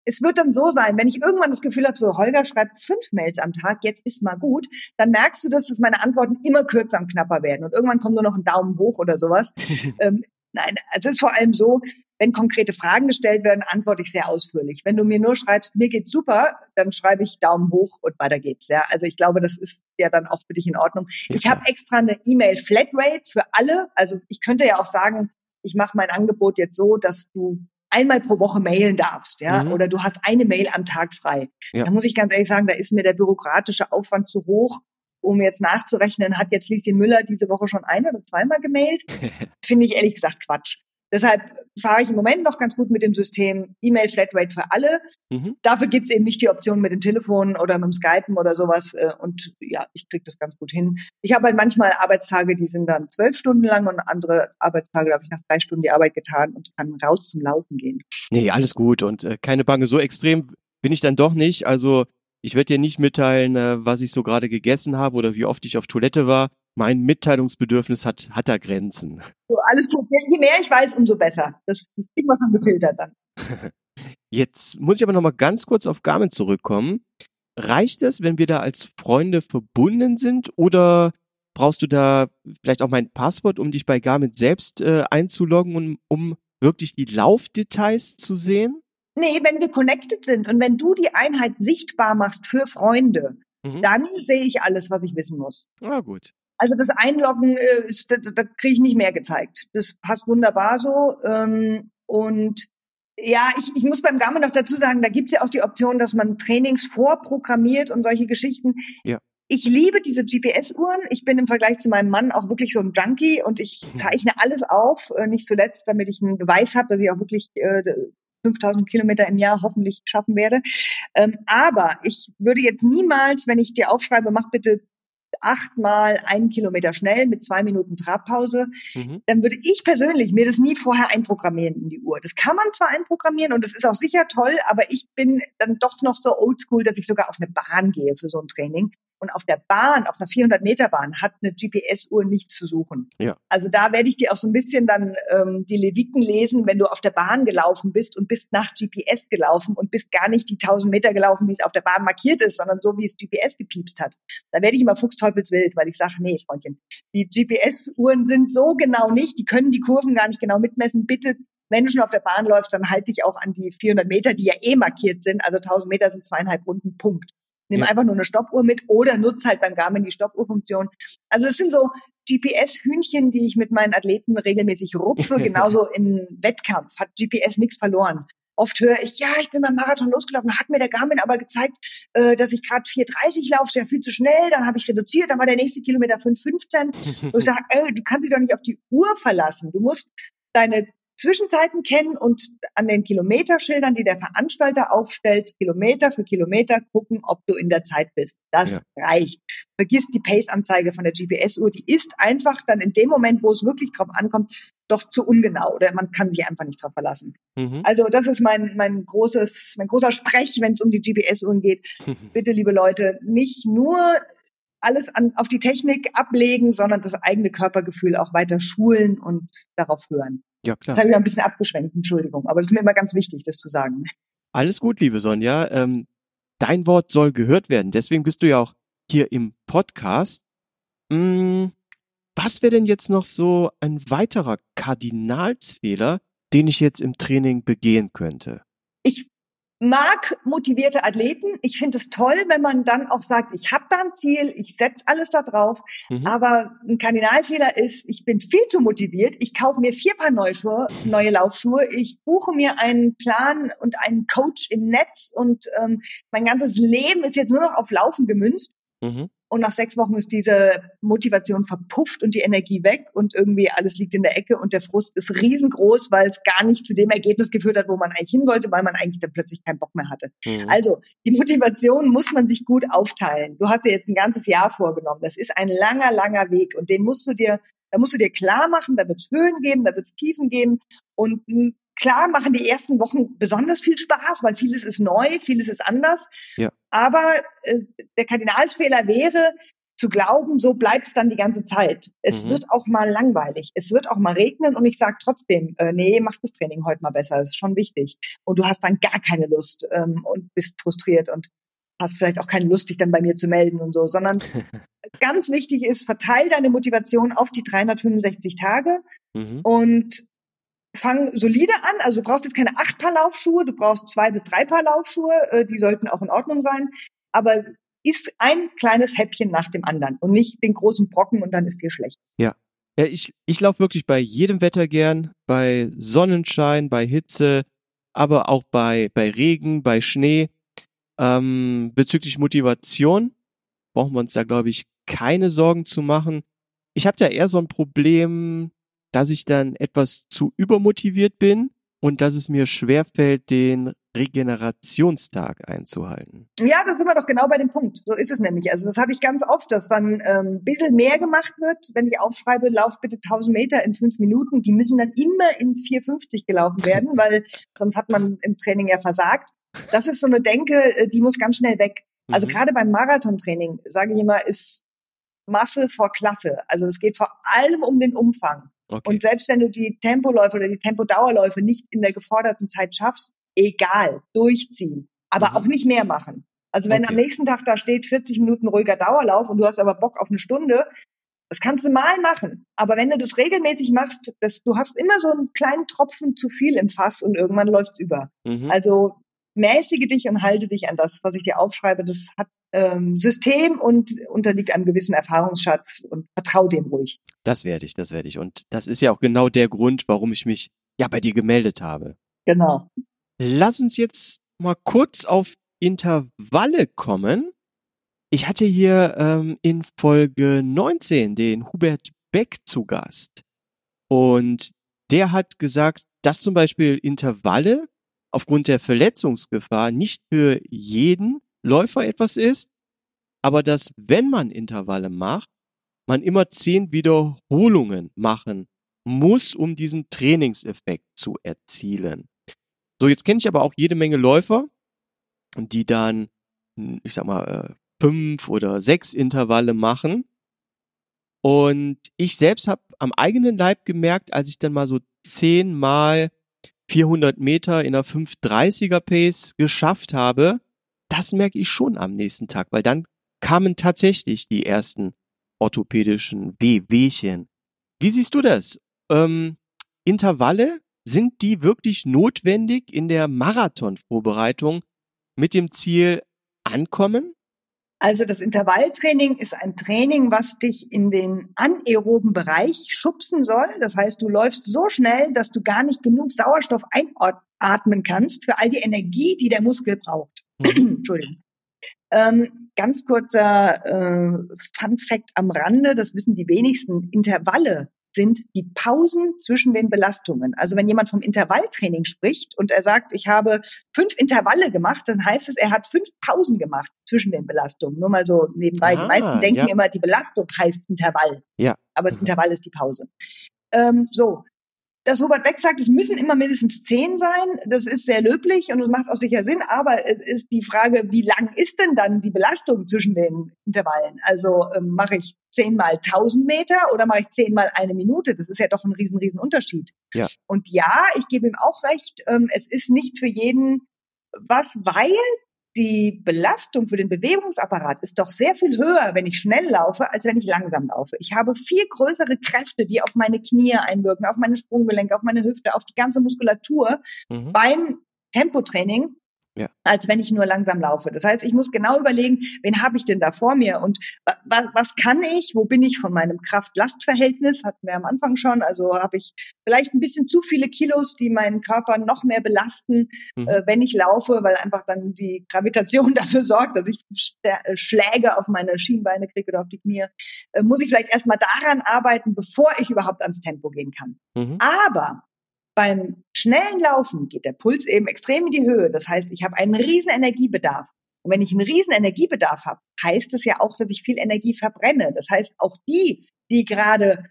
Speaker 2: es wird dann so sein, wenn ich irgendwann das Gefühl habe, so Holger schreibt fünf Mails am Tag, jetzt ist mal gut, dann merkst du, dass, dass meine Antworten immer kürzer und knapper werden und irgendwann kommt nur noch ein Daumen hoch oder sowas. ähm, nein, es ist vor allem so, wenn konkrete Fragen gestellt werden, antworte ich sehr ausführlich. Wenn du mir nur schreibst, mir geht's super, dann schreibe ich Daumen hoch und weiter geht's. Ja, also ich glaube, das ist ja dann auch für dich in Ordnung. Ich habe extra eine E-Mail Flatrate für alle. Also ich könnte ja auch sagen, ich mache mein Angebot jetzt so, dass du einmal pro Woche mailen darfst, ja, mhm. oder du hast eine Mail am Tag frei. Ja. Da muss ich ganz ehrlich sagen, da ist mir der bürokratische Aufwand zu hoch, um jetzt nachzurechnen, hat jetzt Lieschen Müller diese Woche schon ein oder zweimal gemailt? Finde ich ehrlich gesagt Quatsch. Deshalb fahre ich im Moment noch ganz gut mit dem System E-Mail Flatrate für alle. Mhm. Dafür gibt's eben nicht die Option mit dem Telefon oder mit dem Skypen oder sowas. Äh, und ja, ich krieg das ganz gut hin. Ich habe halt manchmal Arbeitstage, die sind dann zwölf Stunden lang und andere Arbeitstage, da habe ich nach drei Stunden die Arbeit getan und kann raus zum Laufen gehen.
Speaker 1: Nee, alles gut und äh, keine Bange. So extrem bin ich dann doch nicht. Also ich werde dir nicht mitteilen, äh, was ich so gerade gegessen habe oder wie oft ich auf Toilette war mein Mitteilungsbedürfnis hat, hat da Grenzen.
Speaker 2: So, alles gut. Je mehr ich weiß, umso besser. Das, das kriegen wir schon gefiltert dann.
Speaker 1: Jetzt muss ich aber noch mal ganz kurz auf Garmin zurückkommen. Reicht es, wenn wir da als Freunde verbunden sind oder brauchst du da vielleicht auch mein Passwort, um dich bei Garmin selbst äh, einzuloggen und um wirklich die Laufdetails zu sehen?
Speaker 2: Nee, wenn wir connected sind und wenn du die Einheit sichtbar machst für Freunde, mhm. dann sehe ich alles, was ich wissen muss.
Speaker 1: Ah, gut.
Speaker 2: Also das Einloggen, äh, ist, da, da kriege ich nicht mehr gezeigt. Das passt wunderbar so. Ähm, und ja, ich, ich muss beim Garmin noch dazu sagen, da gibt's ja auch die Option, dass man Trainings vorprogrammiert und solche Geschichten.
Speaker 1: Ja.
Speaker 2: Ich liebe diese GPS-Uhren. Ich bin im Vergleich zu meinem Mann auch wirklich so ein Junkie und ich
Speaker 1: Mhm.
Speaker 2: zeichne alles auf, äh, nicht zuletzt, damit ich einen Beweis habe, dass ich auch wirklich äh, 5000 Kilometer im Jahr hoffentlich schaffen werde. Ähm, aber ich würde jetzt niemals, wenn ich dir aufschreibe, mach bitte achtmal einen Kilometer schnell mit zwei Minuten Trabpause,
Speaker 1: Mhm.
Speaker 2: dann würde ich persönlich mir das nie vorher einprogrammieren in die Uhr. Das kann man zwar einprogrammieren und das ist auch sicher toll, aber ich bin dann doch noch so oldschool, dass ich sogar auf eine Bahn gehe für so ein Training. Und auf der Bahn, auf einer 400 Meter Bahn, hat eine GPS-Uhr nichts zu suchen.
Speaker 1: Ja.
Speaker 2: Also da werde ich dir auch so ein bisschen dann ähm, die Leviten lesen, wenn du auf der Bahn gelaufen bist und bist nach GPS gelaufen und bist gar nicht die 1000 Meter gelaufen, wie es auf der Bahn markiert ist, sondern so, wie es GPS gepiepst hat. Da werde ich immer fuchsteufelswild, weil ich sage, nee, Freundchen, die GPS-Uhren sind so genau nicht, die können die Kurven gar nicht genau mitmessen. Bitte, wenn du schon auf der Bahn läufst, dann halt dich auch an die 400 Meter, die ja eh markiert sind. Also 1000 Meter sind zweieinhalb Runden, Punkt. Nimm
Speaker 1: Ja.
Speaker 2: einfach nur eine Stoppuhr mit oder nutz halt beim Garmin die Stoppuhrfunktion. Also es sind so GPS-Hühnchen, die ich mit meinen Athleten regelmäßig rupfe. Genauso im Wettkampf hat GPS nichts verloren. Oft höre ich, ja, ich bin beim Marathon losgelaufen, hat mir der Garmin aber gezeigt, äh, dass ich gerade 4,30 laufe, ist ja viel zu schnell, dann habe ich reduziert, dann war der nächste Kilometer 5,15. Und ich sage, ey, du kannst dich doch nicht auf die Uhr verlassen. Du musst deine Zwischenzeiten kennen und an den Kilometerschildern, die der Veranstalter aufstellt, Kilometer für Kilometer gucken, ob du in der Zeit bist. Das
Speaker 1: Ja.
Speaker 2: reicht. Vergiss die Pace-Anzeige von der GPS-Uhr. Die ist einfach dann in dem Moment, wo es wirklich drauf ankommt, doch zu ungenau oder man kann sich einfach nicht drauf verlassen.
Speaker 1: Mhm.
Speaker 2: Also das ist mein, mein großes, mein großer Sprech, wenn es um die GPS-Uhren geht. Bitte, liebe Leute, nicht nur alles an, auf die Technik ablegen, sondern das eigene Körpergefühl auch weiter schulen und darauf hören.
Speaker 1: Ja,
Speaker 2: Das
Speaker 1: klar.
Speaker 2: habe ich ein bisschen abgeschwenkt, Entschuldigung. Aber das ist mir immer ganz wichtig, das zu sagen.
Speaker 1: Alles gut, liebe Sonja. Ähm, dein Wort soll gehört werden. Deswegen bist du ja auch hier im Podcast. Mm, was wäre denn jetzt noch so ein weiterer Kardinalsfehler, den ich jetzt im Training begehen könnte?
Speaker 2: Ich mag motivierte Athleten. Ich finde es toll, wenn man dann auch sagt, ich habe da ein Ziel, ich setze alles da drauf.
Speaker 1: Mhm.
Speaker 2: Aber ein Kardinalfehler ist, ich bin viel zu motiviert. Ich kaufe mir vier Paar neue, Schuhe, neue Laufschuhe. Ich buche mir einen Plan und einen Coach im Netz und ähm, mein ganzes Leben ist jetzt nur noch auf Laufen gemünzt.
Speaker 1: Mhm.
Speaker 2: Und nach sechs Wochen ist diese Motivation verpufft und die Energie weg und irgendwie alles liegt in der Ecke und der Frust ist riesengroß, weil es gar nicht zu dem Ergebnis geführt hat, wo man eigentlich hin wollte, weil man eigentlich dann plötzlich keinen Bock mehr hatte.
Speaker 1: Mhm.
Speaker 2: Also die Motivation muss man sich gut aufteilen. Du hast dir jetzt ein ganzes Jahr vorgenommen. Das ist ein langer, langer Weg und den musst du dir, da musst du dir klar machen. Da wird es Höhen geben, da wird es Tiefen geben und mh, klar machen die ersten Wochen besonders viel Spaß, weil vieles ist neu, vieles ist anders.
Speaker 1: Ja.
Speaker 2: Aber äh, der Kardinalsfehler wäre, zu glauben, so bleibt's dann die ganze Zeit. Es
Speaker 1: Mhm.
Speaker 2: wird auch mal langweilig. Es wird auch mal regnen und ich sage trotzdem, äh, nee, mach das Training heute mal besser. Das ist schon wichtig. Und du hast dann gar keine Lust ähm, und bist frustriert und hast vielleicht auch keine Lust, dich dann bei mir zu melden und so, sondern ganz wichtig ist, verteil deine Motivation auf die 365 Tage
Speaker 1: Mhm.
Speaker 2: und fang solide an. Also du brauchst jetzt keine acht Paar Laufschuhe, du brauchst zwei bis drei Paar Laufschuhe, äh, die sollten auch in Ordnung sein. Aber isst ein kleines Häppchen nach dem anderen und nicht den großen Brocken und dann ist dir schlecht.
Speaker 1: Ja, ich, ich laufe wirklich bei jedem Wetter gern, bei Sonnenschein, bei Hitze, aber auch bei, bei Regen, bei Schnee. Ähm, bezüglich Motivation brauchen wir uns da, glaube ich, keine Sorgen zu machen. Ich habe da eher so ein Problem, dass ich dann etwas zu übermotiviert bin und dass es mir schwerfällt, den Regenerationstag einzuhalten.
Speaker 2: Ja, das sind wir doch genau bei dem Punkt. So ist es nämlich. Also das habe ich ganz oft, dass dann ähm, ein bisschen mehr gemacht wird, wenn ich aufschreibe, lauf bitte 1000 Meter in fünf Minuten. Die müssen dann immer in 4,50 gelaufen werden, weil sonst hat man im Training ja versagt. Das ist so eine Denke, äh, die muss ganz schnell weg. Also
Speaker 1: Mhm.
Speaker 2: gerade beim Marathontraining, sage ich immer, ist Masse vor Klasse. Also es geht vor allem um den Umfang.
Speaker 1: Okay.
Speaker 2: Und selbst wenn du die Tempoläufe oder die Tempodauerläufe nicht in der geforderten Zeit schaffst, egal, durchziehen. Aber
Speaker 1: Mhm.
Speaker 2: auch nicht mehr machen. Also wenn
Speaker 1: Okay.
Speaker 2: am nächsten Tag da steht 40 Minuten ruhiger Dauerlauf und du hast aber Bock auf eine Stunde, das kannst du mal machen. Aber wenn du das regelmäßig machst, das, du hast immer so einen kleinen Tropfen zu viel im Fass und irgendwann läuft's über.
Speaker 1: mhm.
Speaker 2: Also mäßige dich und halte dich an das, was ich dir aufschreibe. Das hat ähm, System und unterliegt einem gewissen Erfahrungsschatz und vertrau dem ruhig.
Speaker 1: Das werde ich, das werde ich. Und das ist ja auch genau der Grund, warum ich mich ja bei dir gemeldet habe.
Speaker 2: Genau.
Speaker 1: Lass uns jetzt mal kurz auf Intervalle kommen. Ich hatte hier ähm, in Folge 19 den Hubert Beck zu Gast. Und der hat gesagt, dass zum Beispiel Intervalle aufgrund der Verletzungsgefahr nicht für jeden Läufer etwas ist, aber dass, wenn man Intervalle macht, man immer zehn Wiederholungen machen muss, um diesen Trainingseffekt zu erzielen. So, jetzt kenne ich aber auch jede Menge Läufer, die dann, ich sag mal, äh, fünf oder sechs Intervalle machen. Und ich selbst habe am eigenen Leib gemerkt, als ich dann mal so zehnmal 400 Meter in einer 530er Pace geschafft habe, das merke ich schon am nächsten Tag, weil dann kamen tatsächlich die ersten orthopädischen Wehwehchen. Wie siehst du das? Ähm, Intervalle, sind die wirklich notwendig in der Marathonvorbereitung mit dem Ziel ankommen?
Speaker 2: Also das Intervalltraining ist ein Training, was dich in den anaeroben Bereich schubsen soll. Das heißt, du läufst so schnell, dass du gar nicht genug Sauerstoff einatmen kannst für all die Energie, die der Muskel braucht. Mhm. Entschuldigung. Ähm, ganz kurzer äh, Fun Fact am Rande, das wissen die wenigsten. Intervalle sind die Pausen zwischen den Belastungen. Also wenn jemand vom Intervalltraining spricht und er sagt, ich habe fünf Intervalle gemacht, dann heißt es, er hat fünf Pausen gemacht zwischen den Belastungen. Nur mal so nebenbei. Ah, die meisten denken ja. immer, die Belastung heißt Intervall. Ja. Aber das mhm. Intervall ist die Pause. Ähm, so, dass Robert Beck sagt, es müssen immer mindestens zehn sein, das ist sehr löblich und es macht auch sicher Sinn, aber es ist die Frage, wie lang ist denn dann die Belastung zwischen den Intervallen? Also ähm, mache ich zehnmal tausend Meter oder mache ich zehnmal eine Minute? Das ist ja doch ein riesen, riesen Unterschied. Ja. Und ja, ich gebe ihm auch recht, ähm, es ist nicht für jeden was, weil die Belastung für den Bewegungsapparat ist doch sehr viel höher, wenn ich schnell laufe, als wenn ich langsam laufe. Ich habe viel größere Kräfte, die auf meine Knie einwirken, auf meine Sprunggelenke, auf meine Hüfte, auf die ganze Muskulatur mhm. beim Tempotraining, ja. als wenn ich nur langsam laufe. Das heißt, ich muss genau überlegen, wen habe ich denn da vor mir und was, was kann ich, wo bin ich von meinem Kraft-Last-Verhältnis, hatten wir am Anfang schon, also habe ich vielleicht ein bisschen zu viele Kilos, die meinen Körper noch mehr belasten, mhm. äh, wenn ich laufe, weil einfach dann die Gravitation dafür sorgt, dass ich äh, Schläge auf meine Schienbeine kriege oder auf die Knie, äh, muss ich vielleicht erstmal daran arbeiten, bevor ich überhaupt ans Tempo gehen kann. Mhm. Aber beim schnellen Laufen geht der Puls eben extrem in die Höhe. Das heißt, ich habe einen riesen Energiebedarf. Und wenn ich einen riesen Energiebedarf habe, heißt es ja auch, dass ich viel Energie verbrenne. Das heißt, auch die, die gerade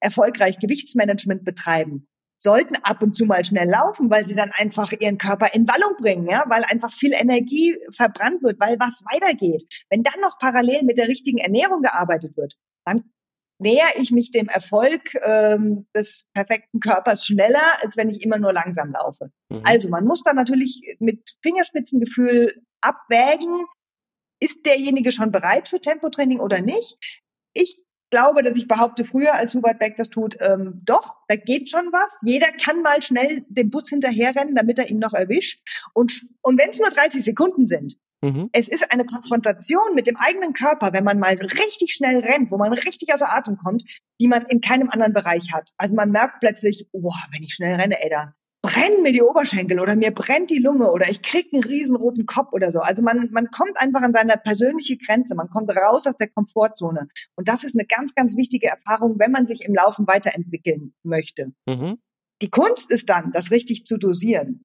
Speaker 2: erfolgreich Gewichtsmanagement betreiben, sollten ab und zu mal schnell laufen, weil sie dann einfach ihren Körper in Wallung bringen, ja, weil einfach viel Energie verbrannt wird, weil was weitergeht. Wenn dann noch parallel mit der richtigen Ernährung gearbeitet wird, dann näher ich mich dem Erfolg ähm, des perfekten Körpers schneller, als wenn ich immer nur langsam laufe. Mhm. Also man muss da natürlich mit Fingerspitzengefühl abwägen, ist derjenige schon bereit für Tempotraining oder nicht? Ich glaube, dass ich behaupte früher, als Hubert Beck das tut, ähm, doch, da geht schon was. Jeder kann mal schnell dem Bus hinterherrennen, damit er ihn noch erwischt. Und, und wenn es nur 30 Sekunden sind, Mhm. Es ist eine Konfrontation mit dem eigenen Körper, wenn man mal richtig schnell rennt, wo man richtig außer Atem kommt, die man in keinem anderen Bereich hat. Also man merkt plötzlich, boah, wenn ich schnell renne, ey, da brennen mir die Oberschenkel oder mir brennt die Lunge oder ich krieg einen riesenroten Kopf oder so. Also man, man kommt einfach an seine persönliche Grenze, man kommt raus aus der Komfortzone. Und das ist eine ganz, ganz wichtige Erfahrung, wenn man sich im Laufen weiterentwickeln möchte. Mhm. Die Kunst ist dann, das richtig zu dosieren.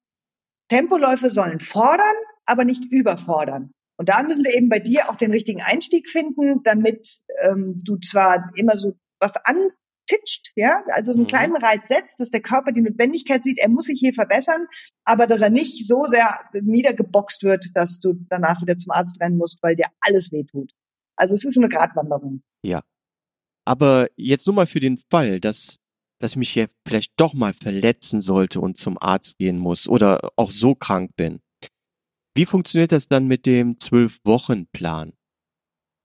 Speaker 2: Tempoläufe sollen fordern, aber nicht überfordern. Und da müssen wir eben bei dir auch den richtigen Einstieg finden, damit ähm, du zwar immer so was antitscht, ja, also so einen mhm. kleinen Reiz setzt, dass der Körper die Notwendigkeit sieht, er muss sich hier verbessern, aber dass er nicht so sehr niedergeboxt wird, dass du danach wieder zum Arzt rennen musst, weil dir alles wehtut. Also es ist eine Gratwanderung.
Speaker 1: Ja. Aber jetzt nur mal für den Fall, dass dass ich mich hier vielleicht doch mal verletzen sollte und zum Arzt gehen muss oder auch so krank bin. Wie funktioniert das dann mit dem Zwölf-Wochen-Plan?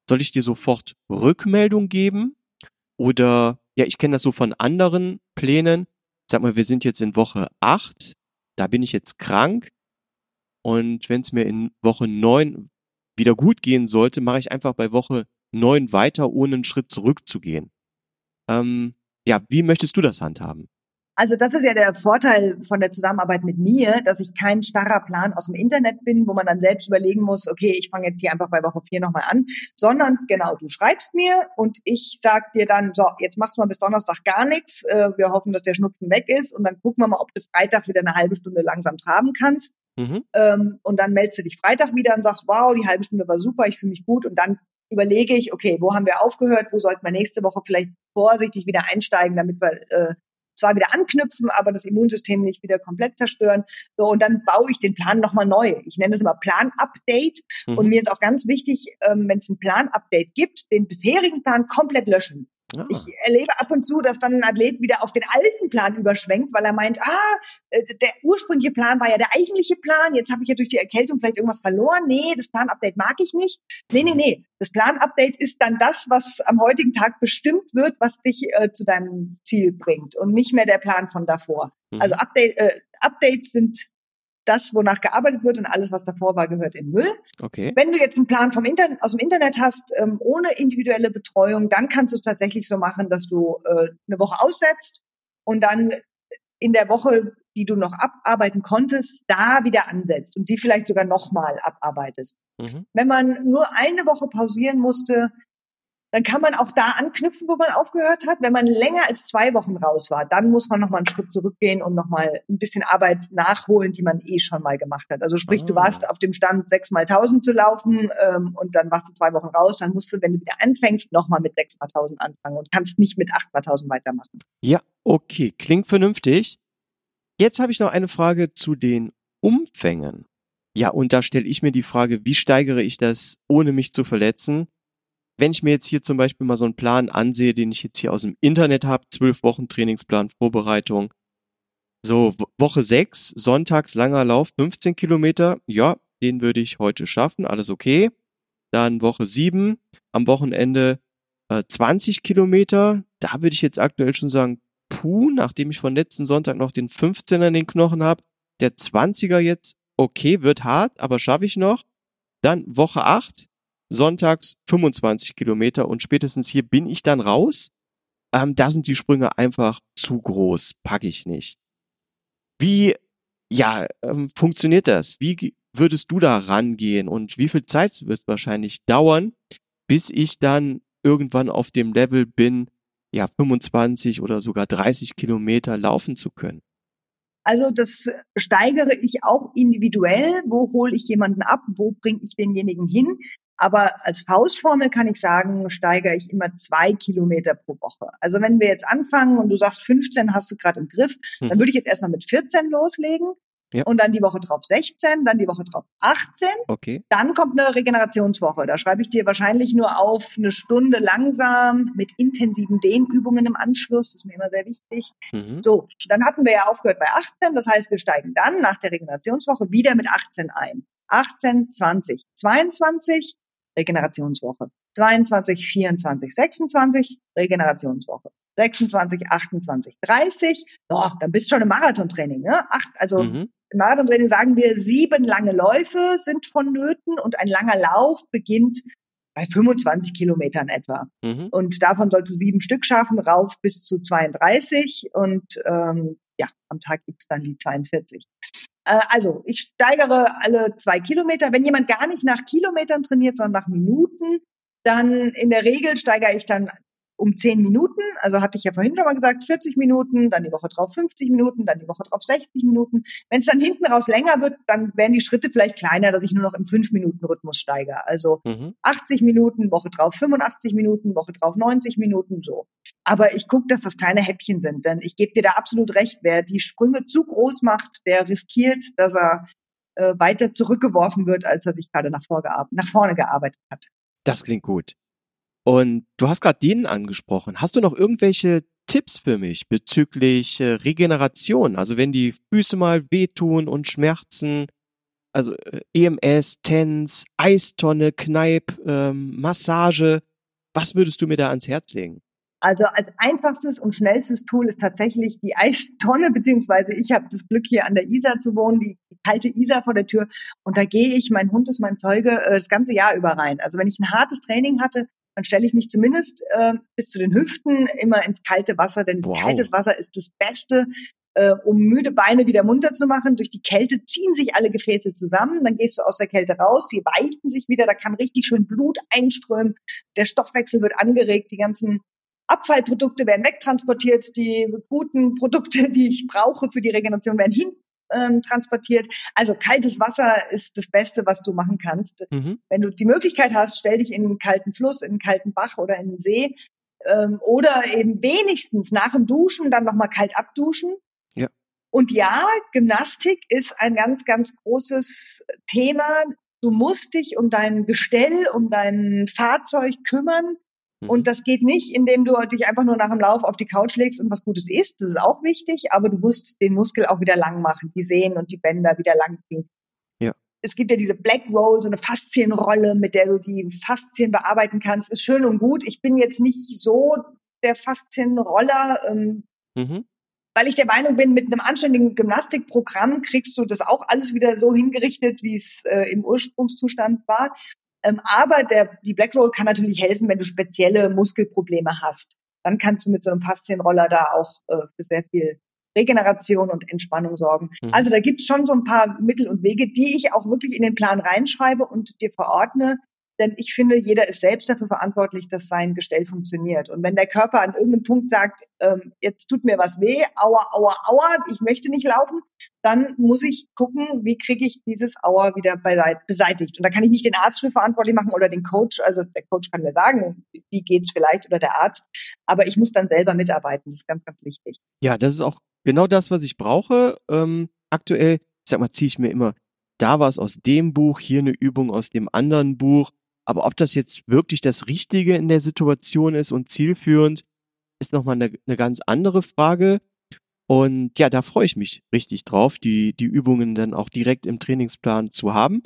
Speaker 1: Soll ich dir sofort Rückmeldung geben? Oder, ja, ich kenne das so von anderen Plänen. Sag mal, wir sind jetzt in Woche acht, da bin ich jetzt krank. Und wenn es mir in Woche neun wieder gut gehen sollte, mache ich einfach bei Woche neun weiter, ohne einen Schritt zurückzugehen. Ähm, ja, wie möchtest du das handhaben?
Speaker 2: Also das ist ja der Vorteil von der Zusammenarbeit mit mir, dass ich kein starrer Plan aus dem Internet bin, wo man dann selbst überlegen muss, okay, ich fange jetzt hier einfach bei Woche vier nochmal an, sondern genau, du schreibst mir und ich sag dir dann, so, jetzt machst du mal bis Donnerstag gar nichts, äh, wir hoffen, dass der Schnupfen weg ist und dann gucken wir mal, ob du Freitag wieder eine halbe Stunde langsam traben kannst. Mhm. Ähm, und dann meldest du dich Freitag wieder und sagst, wow, die halbe Stunde war super, ich fühle mich gut und dann überlege ich, okay, wo haben wir aufgehört, wo sollten wir nächste Woche vielleicht vorsichtig wieder einsteigen, damit wir äh, zwar wieder anknüpfen, aber das Immunsystem nicht wieder komplett zerstören. So, und dann baue ich den Plan nochmal neu. Ich nenne es immer Plan-Update. Mhm. Und mir ist auch ganz wichtig, ähm, wenn es ein Plan-Update gibt, den bisherigen Plan komplett löschen. Ah. Ich erlebe ab und zu, dass dann ein Athlet wieder auf den alten Plan überschwenkt, weil er meint, ah, äh, der ursprüngliche Plan war ja der eigentliche Plan, jetzt habe ich ja durch die Erkältung vielleicht irgendwas verloren. Nee, das Plan-Update mag ich nicht. Nee, nee, nee. Das Plan-Update ist dann das, was am heutigen Tag bestimmt wird, was dich äh, zu deinem Ziel bringt und nicht mehr der Plan von davor. Mhm. Also Update, äh, Updates sind das, wonach gearbeitet wird und alles, was davor war, gehört in Müll.
Speaker 1: Okay.
Speaker 2: Wenn du jetzt einen Plan vom Internet, aus dem Internet hast, ähm, ohne individuelle Betreuung, dann kannst du es tatsächlich so machen, dass du äh, eine Woche aussetzt und dann in der Woche, die du noch abarbeiten konntest, da wieder ansetzt und die vielleicht sogar nochmal abarbeitest. Mhm. Wenn man nur eine Woche pausieren musste, dann kann man auch da anknüpfen, wo man aufgehört hat. Wenn man länger als zwei Wochen raus war, dann muss man nochmal einen Schritt zurückgehen und nochmal ein bisschen Arbeit nachholen, die man eh schon mal gemacht hat. Also sprich, oh. du ah. warst auf dem Stand sechs mal tausend zu laufen ähm, und dann warst du zwei Wochen raus, dann musst du, wenn du wieder anfängst, nochmal mit sechs mal tausend anfangen und kannst nicht mit acht mal tausend weitermachen.
Speaker 1: Ja, okay, klingt vernünftig. Jetzt habe ich noch eine Frage zu den Umfängen. Ja, und da stelle ich mir die Frage, wie steigere ich das, ohne mich zu verletzen? Wenn ich mir jetzt hier zum Beispiel mal so einen Plan ansehe, den ich jetzt hier aus dem Internet habe, zwölf Wochen Trainingsplan, Vorbereitung, so Woche sechs, sonntags langer Lauf, 15 Kilometer, ja, den würde ich heute schaffen, alles okay. Dann Woche sieben, am Wochenende äh, 20 Kilometer, da würde ich jetzt aktuell schon sagen, puh, nachdem ich von letzten Sonntag noch den 15er in den Knochen habe, der 20er jetzt, okay, wird hart, aber schaffe ich noch. Dann Woche acht, sonntags 25 Kilometer und spätestens hier bin ich dann raus. Ähm, da sind die Sprünge einfach zu groß, packe ich nicht. Wie, ja, ähm, funktioniert das? Wie würdest du da rangehen und wie viel Zeit wird es wahrscheinlich dauern, bis ich dann irgendwann auf dem Level bin, ja, 25 oder sogar 30 Kilometer laufen zu können?
Speaker 2: Also das steigere ich auch individuell. Wo hole ich jemanden ab? Wo bringe ich denjenigen hin? Aber als Faustformel kann ich sagen, steigere ich immer zwei Kilometer pro Woche. Also wenn wir jetzt anfangen und du sagst 15 hast du gerade im Griff, hm. dann würde ich jetzt erstmal mit 14 loslegen. Ja. Und dann die Woche drauf 16, dann die Woche drauf 18.
Speaker 1: Okay.
Speaker 2: Dann kommt eine Regenerationswoche. Da schreibe ich dir wahrscheinlich nur auf eine Stunde langsam mit intensiven Dehnübungen im Anschluss. Das ist mir immer sehr wichtig. Mhm. So, dann hatten wir ja aufgehört bei 18. Das heißt, wir steigen dann nach der Regenerationswoche wieder mit 18 ein. 18, 20, 22, Regenerationswoche. 22, 24, 26, Regenerationswoche. 26, 28, 30, oh, dann bist du schon im Marathontraining. Ne? Acht, also mhm. im Marathontraining sagen wir, sieben lange Läufe sind vonnöten und ein langer Lauf beginnt bei 25 Kilometern etwa. Mhm. Und davon sollst du sieben Stück schaffen, rauf bis zu 32 und ähm, ja, am Tag gibt's dann die 42. Äh, also ich steigere alle zwei Kilometer. Wenn jemand gar nicht nach Kilometern trainiert, sondern nach Minuten, dann in der Regel steigere ich dann um zehn Minuten. Also hatte ich ja vorhin schon mal gesagt, 40 Minuten, dann die Woche drauf 50 Minuten, dann die Woche drauf 60 Minuten. Wenn es dann hinten raus länger wird, dann werden die Schritte vielleicht kleiner, dass ich nur noch im 5-Minuten-Rhythmus steige. Also mhm. 80 Minuten, Woche drauf 85 Minuten, Woche drauf 90 Minuten, so. Aber ich gucke, dass das kleine Häppchen sind, denn ich gebe dir da absolut recht, wer die Sprünge zu groß macht, der riskiert, dass er äh, weiter zurückgeworfen wird, als er sich gerade nach, nach vorne gearbeitet hat.
Speaker 1: Das klingt gut. Und du hast gerade Dehnen angesprochen. Hast du noch irgendwelche Tipps für mich bezüglich äh, Regeneration? Also wenn die Füße mal wehtun und schmerzen, also äh, EMS, TENS, Eistonne, Kneip, ähm, Massage. Was würdest du mir da ans Herz legen?
Speaker 2: Also als einfachstes und schnellstes Tool ist tatsächlich die Eistonne, beziehungsweise ich habe das Glück hier an der Isar zu wohnen, die kalte Isar vor der Tür. Und da gehe ich, mein Hund ist mein Zeuge, äh, das ganze Jahr über rein. Also wenn ich ein hartes Training hatte, dann stelle ich mich zumindest äh, bis zu den Hüften immer ins kalte Wasser, denn wow. kaltes Wasser ist das Beste, äh, um müde Beine wieder munter zu machen. Durch die Kälte ziehen sich alle Gefäße zusammen, dann gehst du aus der Kälte raus, die weiten sich wieder, da kann richtig schön Blut einströmen, der Stoffwechsel wird angeregt, die ganzen Abfallprodukte werden wegtransportiert, die guten Produkte, die ich brauche für die Regeneration, werden hin ähm, transportiert. Also kaltes Wasser ist das Beste, was du machen kannst. Mhm. Wenn du die Möglichkeit hast, stell dich in einen kalten Fluss, in einen kalten Bach oder in einen See ähm, oder eben wenigstens nach dem Duschen dann nochmal kalt abduschen.
Speaker 1: Ja.
Speaker 2: Und ja, Gymnastik ist ein ganz, ganz großes Thema. Du musst dich um dein Gestell, um dein Fahrzeug kümmern. Und mhm. das geht nicht, indem du dich einfach nur nach dem Lauf auf die Couch legst und was Gutes isst. Das ist auch wichtig, aber du musst den Muskel auch wieder lang machen, die Sehnen und die Bänder wieder lang ziehen.
Speaker 1: Ja.
Speaker 2: Es gibt ja diese Black Roll, so eine Faszienrolle, mit der du die Faszien bearbeiten kannst. Ist schön und gut. Ich bin jetzt nicht so der Faszienroller, ähm, mhm. weil ich der Meinung bin, mit einem anständigen Gymnastikprogramm kriegst du das auch alles wieder so hingerichtet, wie es äh, im Ursprungszustand war. Ähm, aber der, die Black Roll kann natürlich helfen, wenn du spezielle Muskelprobleme hast. Dann kannst du mit so einem Faszienroller da auch äh, für sehr viel Regeneration und Entspannung sorgen. Mhm. Also da gibt es schon so ein paar Mittel und Wege, die ich auch wirklich in den Plan reinschreibe und dir verordne, denn ich finde, jeder ist selbst dafür verantwortlich, dass sein Gestell funktioniert. Und wenn der Körper an irgendeinem Punkt sagt, ähm, jetzt tut mir was weh, aua, aua, aua, ich möchte nicht laufen, dann muss ich gucken, wie kriege ich dieses Aua wieder beseitigt. Und da kann ich nicht den Arzt für verantwortlich machen oder den Coach. Also der Coach kann mir sagen, wie geht's vielleicht oder der Arzt. Aber ich muss dann selber mitarbeiten. Das ist ganz, ganz wichtig.
Speaker 1: Ja, das ist auch genau das, was ich brauche. Ähm, aktuell, ich sag mal, ziehe ich mir immer da was aus dem Buch, hier eine Übung aus dem anderen Buch. Aber ob das jetzt wirklich das Richtige in der Situation ist und zielführend, ist nochmal eine, eine ganz andere Frage. Und ja, da freue ich mich richtig drauf, die, die Übungen dann auch direkt im Trainingsplan zu haben.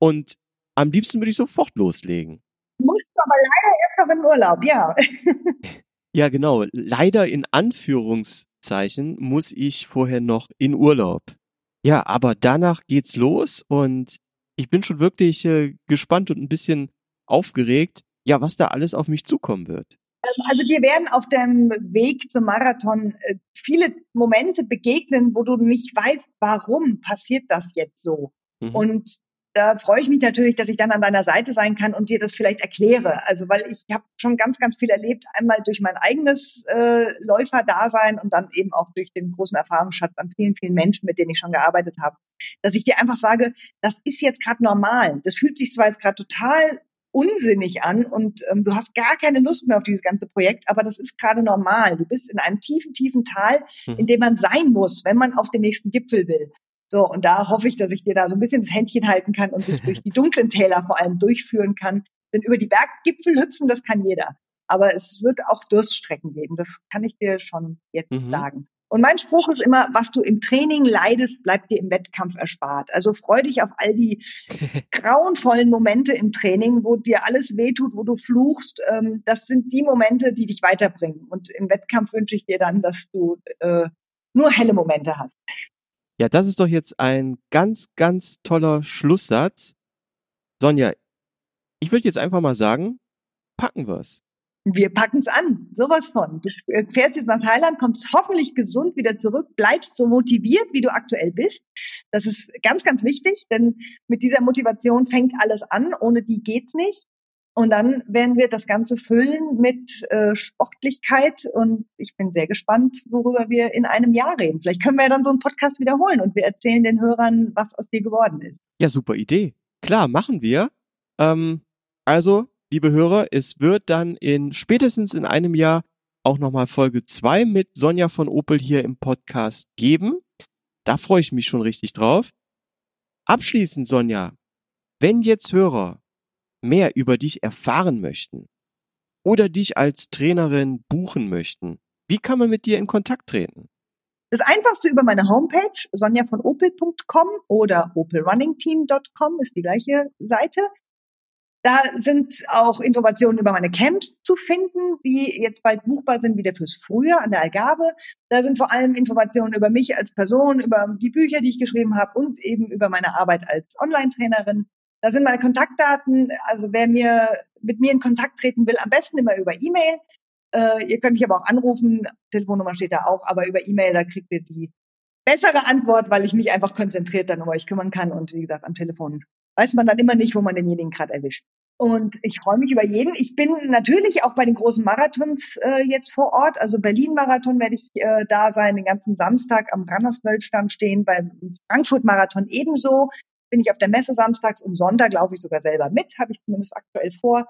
Speaker 1: Und am liebsten würde ich sofort loslegen.
Speaker 2: Musst du aber leider erst noch im Urlaub, ja.
Speaker 1: ja, genau. Leider in Anführungszeichen muss ich vorher noch in Urlaub. Ja, aber danach geht's los und ich bin schon wirklich äh, gespannt und ein bisschen aufgeregt, ja, was da alles auf mich zukommen wird.
Speaker 2: Ähm, also dir werden auf dem Weg zum Marathon äh, viele Momente begegnen, wo du nicht weißt, warum passiert das jetzt so. Mhm. Und da freue ich mich natürlich, dass ich dann an deiner Seite sein kann und dir das vielleicht erkläre. Also weil ich habe schon ganz, ganz viel erlebt, einmal durch mein eigenes äh, Läuferdasein und dann eben auch durch den großen Erfahrungsschatz an vielen, vielen Menschen, mit denen ich schon gearbeitet habe, dass ich dir einfach sage, das ist jetzt gerade normal. Das fühlt sich zwar jetzt gerade total unsinnig an und ähm, du hast gar keine Lust mehr auf dieses ganze Projekt, aber das ist gerade normal. Du bist in einem tiefen, tiefen Tal, mhm. in dem man sein muss, wenn man auf den nächsten Gipfel will. So, und da hoffe ich, dass ich dir da so ein bisschen das Händchen halten kann und dich durch die dunklen Täler vor allem durchführen kann. Denn über die Berggipfel hüpfen, das kann jeder. Aber es wird auch Durststrecken geben. Das kann ich dir schon jetzt mhm. sagen. Und mein Spruch ist immer, was du im Training leidest, bleibt dir im Wettkampf erspart. Also freu dich auf all die grauenvollen Momente im Training, wo dir alles wehtut, wo du fluchst. Ähm, das sind die Momente, die dich weiterbringen. Und im Wettkampf wünsche ich dir dann, dass du äh, nur helle Momente hast.
Speaker 1: Ja, das ist doch jetzt ein ganz, ganz toller Schlusssatz. Sonja, ich würde jetzt einfach mal sagen, packen wir's.
Speaker 2: Wir packen's an, sowas von. Du fährst jetzt nach Thailand, kommst hoffentlich gesund wieder zurück, bleibst so motiviert, wie du aktuell bist. Das ist ganz, ganz wichtig, denn mit dieser Motivation fängt alles an. Ohne die geht's nicht. Und dann werden wir das Ganze füllen mit äh, Sportlichkeit. Und ich bin sehr gespannt, worüber wir in einem Jahr reden. Vielleicht können wir ja dann so einen Podcast wiederholen und wir erzählen den Hörern, was aus dir geworden ist.
Speaker 1: Ja, super Idee. Klar, machen wir. Ähm, also, liebe Hörer, es wird dann in spätestens in einem Jahr auch nochmal Folge zwei mit Sonja von Opel hier im Podcast geben. Da freue ich mich schon richtig drauf. Abschließend, Sonja, wenn jetzt Hörer mehr über dich erfahren möchten oder dich als Trainerin buchen möchten, wie kann man mit dir in Kontakt treten?
Speaker 2: Das einfachste über meine Homepage sonjavonopel.com oder opelrunningteam.com ist die gleiche Seite. Da sind auch Informationen über meine Camps zu finden, die jetzt bald buchbar sind, wieder fürs Frühjahr an der Algarve. Da sind vor allem Informationen über mich als Person, über die Bücher, die ich geschrieben habe und eben über meine Arbeit als Online-Trainerin. Da sind meine Kontaktdaten. Also wer mir mit mir in Kontakt treten will, am besten immer über E-Mail. Äh, ihr könnt mich aber auch anrufen. Telefonnummer steht da auch, aber über E-Mail, da kriegt ihr die bessere Antwort, weil ich mich einfach konzentriert dann um euch kümmern kann. Und wie gesagt, am Telefon weiß man dann immer nicht, wo man denjenigen gerade erwischt. Und ich freue mich über jeden. Ich bin natürlich auch bei den großen Marathons äh, jetzt vor Ort. Also Berlin-Marathon werde ich äh, da sein, den ganzen Samstag am Rannerswöldstand stehen, beim Frankfurt-Marathon ebenso. Bin ich auf der Messe samstags und Sonntag laufe ich sogar selber mit, habe ich zumindest aktuell vor.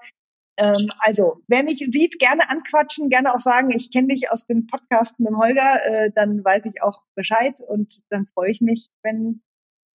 Speaker 2: Ähm, also, wer mich sieht, gerne anquatschen, gerne auch sagen, ich kenne dich aus dem Podcast mit dem Holger, äh, dann weiß ich auch Bescheid und dann freue ich mich, wenn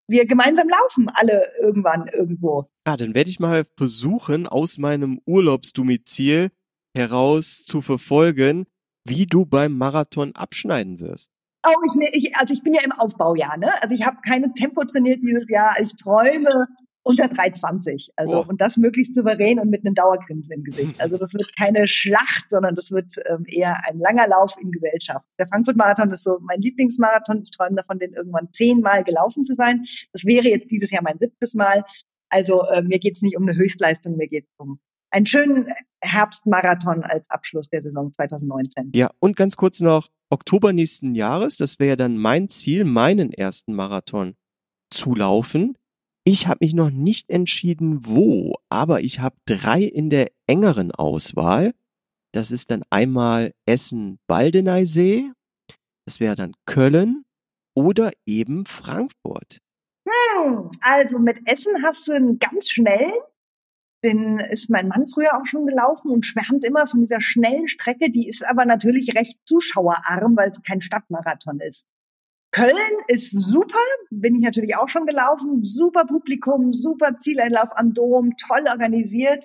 Speaker 2: wir gemeinsam laufen, alle irgendwann irgendwo.
Speaker 1: Ja, dann werde ich mal versuchen, aus meinem Urlaubsdomizil heraus zu verfolgen, wie du beim Marathon abschneiden wirst.
Speaker 2: Oh, ich, ich, also ich bin ja im Aufbaujahr, ne? Also ich habe keine Tempo trainiert dieses Jahr. Ich träume unter 3,20. Also oh. und das möglichst souverän und mit einem Dauergrinsen im Gesicht. Also das wird keine Schlacht, sondern das wird ähm, eher ein langer Lauf in Gesellschaft. Der Frankfurt-Marathon ist so mein Lieblingsmarathon. Ich träume davon, den irgendwann zehnmal gelaufen zu sein. Das wäre jetzt dieses Jahr mein siebtes Mal. Also äh, mir geht's nicht um eine Höchstleistung, mir geht's um einen schönen Herbstmarathon als Abschluss der Saison 2019.
Speaker 1: Ja, und ganz kurz noch, Oktober nächsten Jahres, das wäre dann mein Ziel, meinen ersten Marathon zu laufen. Ich habe mich noch nicht entschieden, wo, aber ich habe drei in der engeren Auswahl. Das ist dann einmal Essen-Baldeneysee, das wäre dann Köln oder eben Frankfurt.
Speaker 2: Hm, also mit Essen hast du einen ganz schnellen. Den ist mein Mann früher auch schon gelaufen und schwärmt immer von dieser schnellen Strecke. Die ist aber natürlich recht zuschauerarm, weil es kein Stadtmarathon ist. Köln ist super, bin ich natürlich auch schon gelaufen. Super Publikum, super Zieleinlauf am Dom, toll organisiert.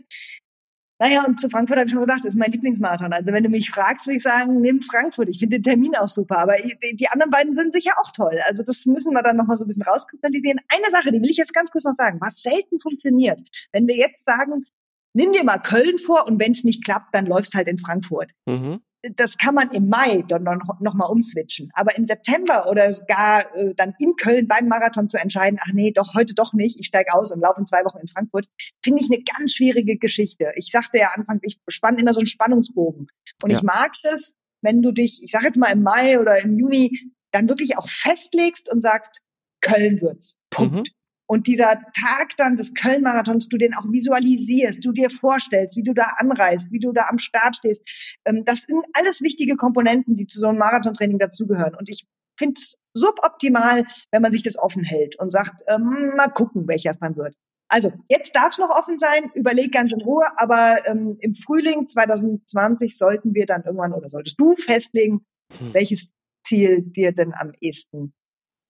Speaker 2: Naja, und zu Frankfurt habe ich schon gesagt, ist mein Lieblingsmarathon. Also wenn du mich fragst, würde ich sagen, nimm Frankfurt. Ich finde den Termin auch super. Aber die anderen beiden sind sicher auch toll. Also das müssen wir dann nochmal so ein bisschen rauskristallisieren. Eine Sache, die will ich jetzt ganz kurz noch sagen, was selten funktioniert. Wenn wir jetzt sagen, nimm dir mal Köln vor und wenn es nicht klappt, dann läufst halt in Frankfurt. Mhm das kann man im Mai dann noch, noch mal umswitchen. Aber im September oder gar äh, dann in Köln beim Marathon zu entscheiden, ach nee, doch heute doch nicht, ich steige aus und laufe in zwei Wochen in Frankfurt, finde ich eine ganz schwierige Geschichte. Ich sagte ja anfangs, ich spanne immer so einen Spannungsbogen. Und ja. ich mag das, wenn du dich, ich sage jetzt mal im Mai oder im Juni, dann wirklich auch festlegst und sagst, Köln wird's. Punkt. Mhm. Und dieser Tag dann des Köln-Marathons, du den auch visualisierst, du dir vorstellst, wie du da anreist, wie du da am Start stehst, ähm, das sind alles wichtige Komponenten, die zu so einem Marathontraining dazugehören. Und ich finde es suboptimal, wenn man sich das offen hält und sagt, ähm, mal gucken, welcher es dann wird. Also jetzt darf es noch offen sein, überleg ganz in Ruhe, aber ähm, im Frühling 2020 sollten wir dann irgendwann oder solltest du festlegen, hm. welches Ziel dir denn am ehesten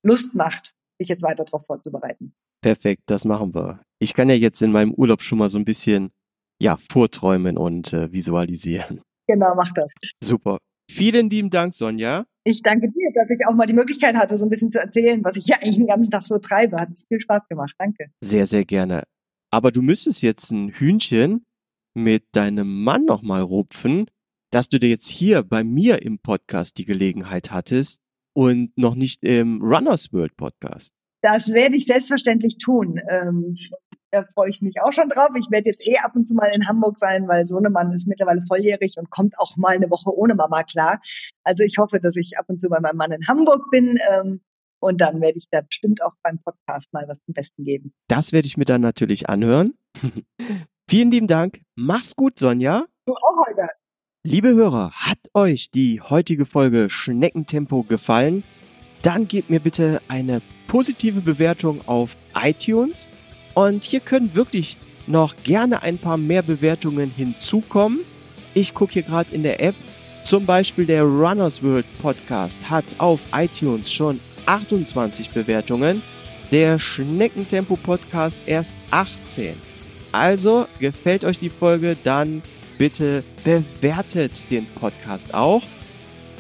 Speaker 2: Lust macht, dich jetzt weiter darauf vorzubereiten.
Speaker 1: Perfekt, das machen wir. Ich kann ja jetzt in meinem Urlaub schon mal so ein bisschen ja, vorträumen und äh, visualisieren.
Speaker 2: Genau, mach das.
Speaker 1: Super. Vielen lieben Dank, Sonja.
Speaker 2: Ich danke dir, dass ich auch mal die Möglichkeit hatte, so ein bisschen zu erzählen, was ich ja eigentlich den ganzen Tag so treibe. Hat viel Spaß gemacht. Danke.
Speaker 1: Sehr, sehr gerne. Aber du müsstest jetzt ein Hühnchen mit deinem Mann nochmal rupfen, dass du dir jetzt hier bei mir im Podcast die Gelegenheit hattest und noch nicht im Runners World Podcast.
Speaker 2: Das werde ich selbstverständlich tun. Ähm, da freue ich mich auch schon drauf. Ich werde jetzt eh ab und zu mal in Hamburg sein, weil Sohnemann ist mittlerweile volljährig und kommt auch mal eine Woche ohne Mama klar. Also ich hoffe, dass ich ab und zu bei meinem Mann in Hamburg bin. Ähm, und dann werde ich da bestimmt auch beim Podcast mal was zum Besten geben.
Speaker 1: Das werde ich mir dann natürlich anhören. Vielen lieben Dank. Mach's gut, Sonja.
Speaker 2: Du auch, Holger.
Speaker 1: Liebe Hörer, hat euch die heutige Folge Schneckentempo gefallen? Dann gebt mir bitte eine positive Bewertung auf iTunes. Und hier können wirklich noch gerne ein paar mehr Bewertungen hinzukommen. Ich gucke hier gerade in der App. Zum Beispiel der Runners World Podcast hat auf iTunes schon 28 Bewertungen. Der Schneckentempo Podcast erst 18. Also gefällt euch die Folge, dann bitte bewertet den Podcast auch.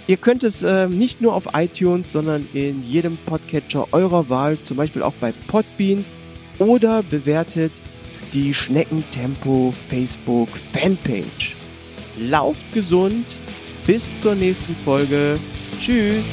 Speaker 1: Ihr könnt es äh, nicht nur auf iTunes, sondern in jedem Podcatcher eurer Wahl, zum Beispiel auch bei Podbean oder bewertet die Schneckentempo Facebook Fanpage. Lauft gesund, bis zur nächsten Folge. Tschüss.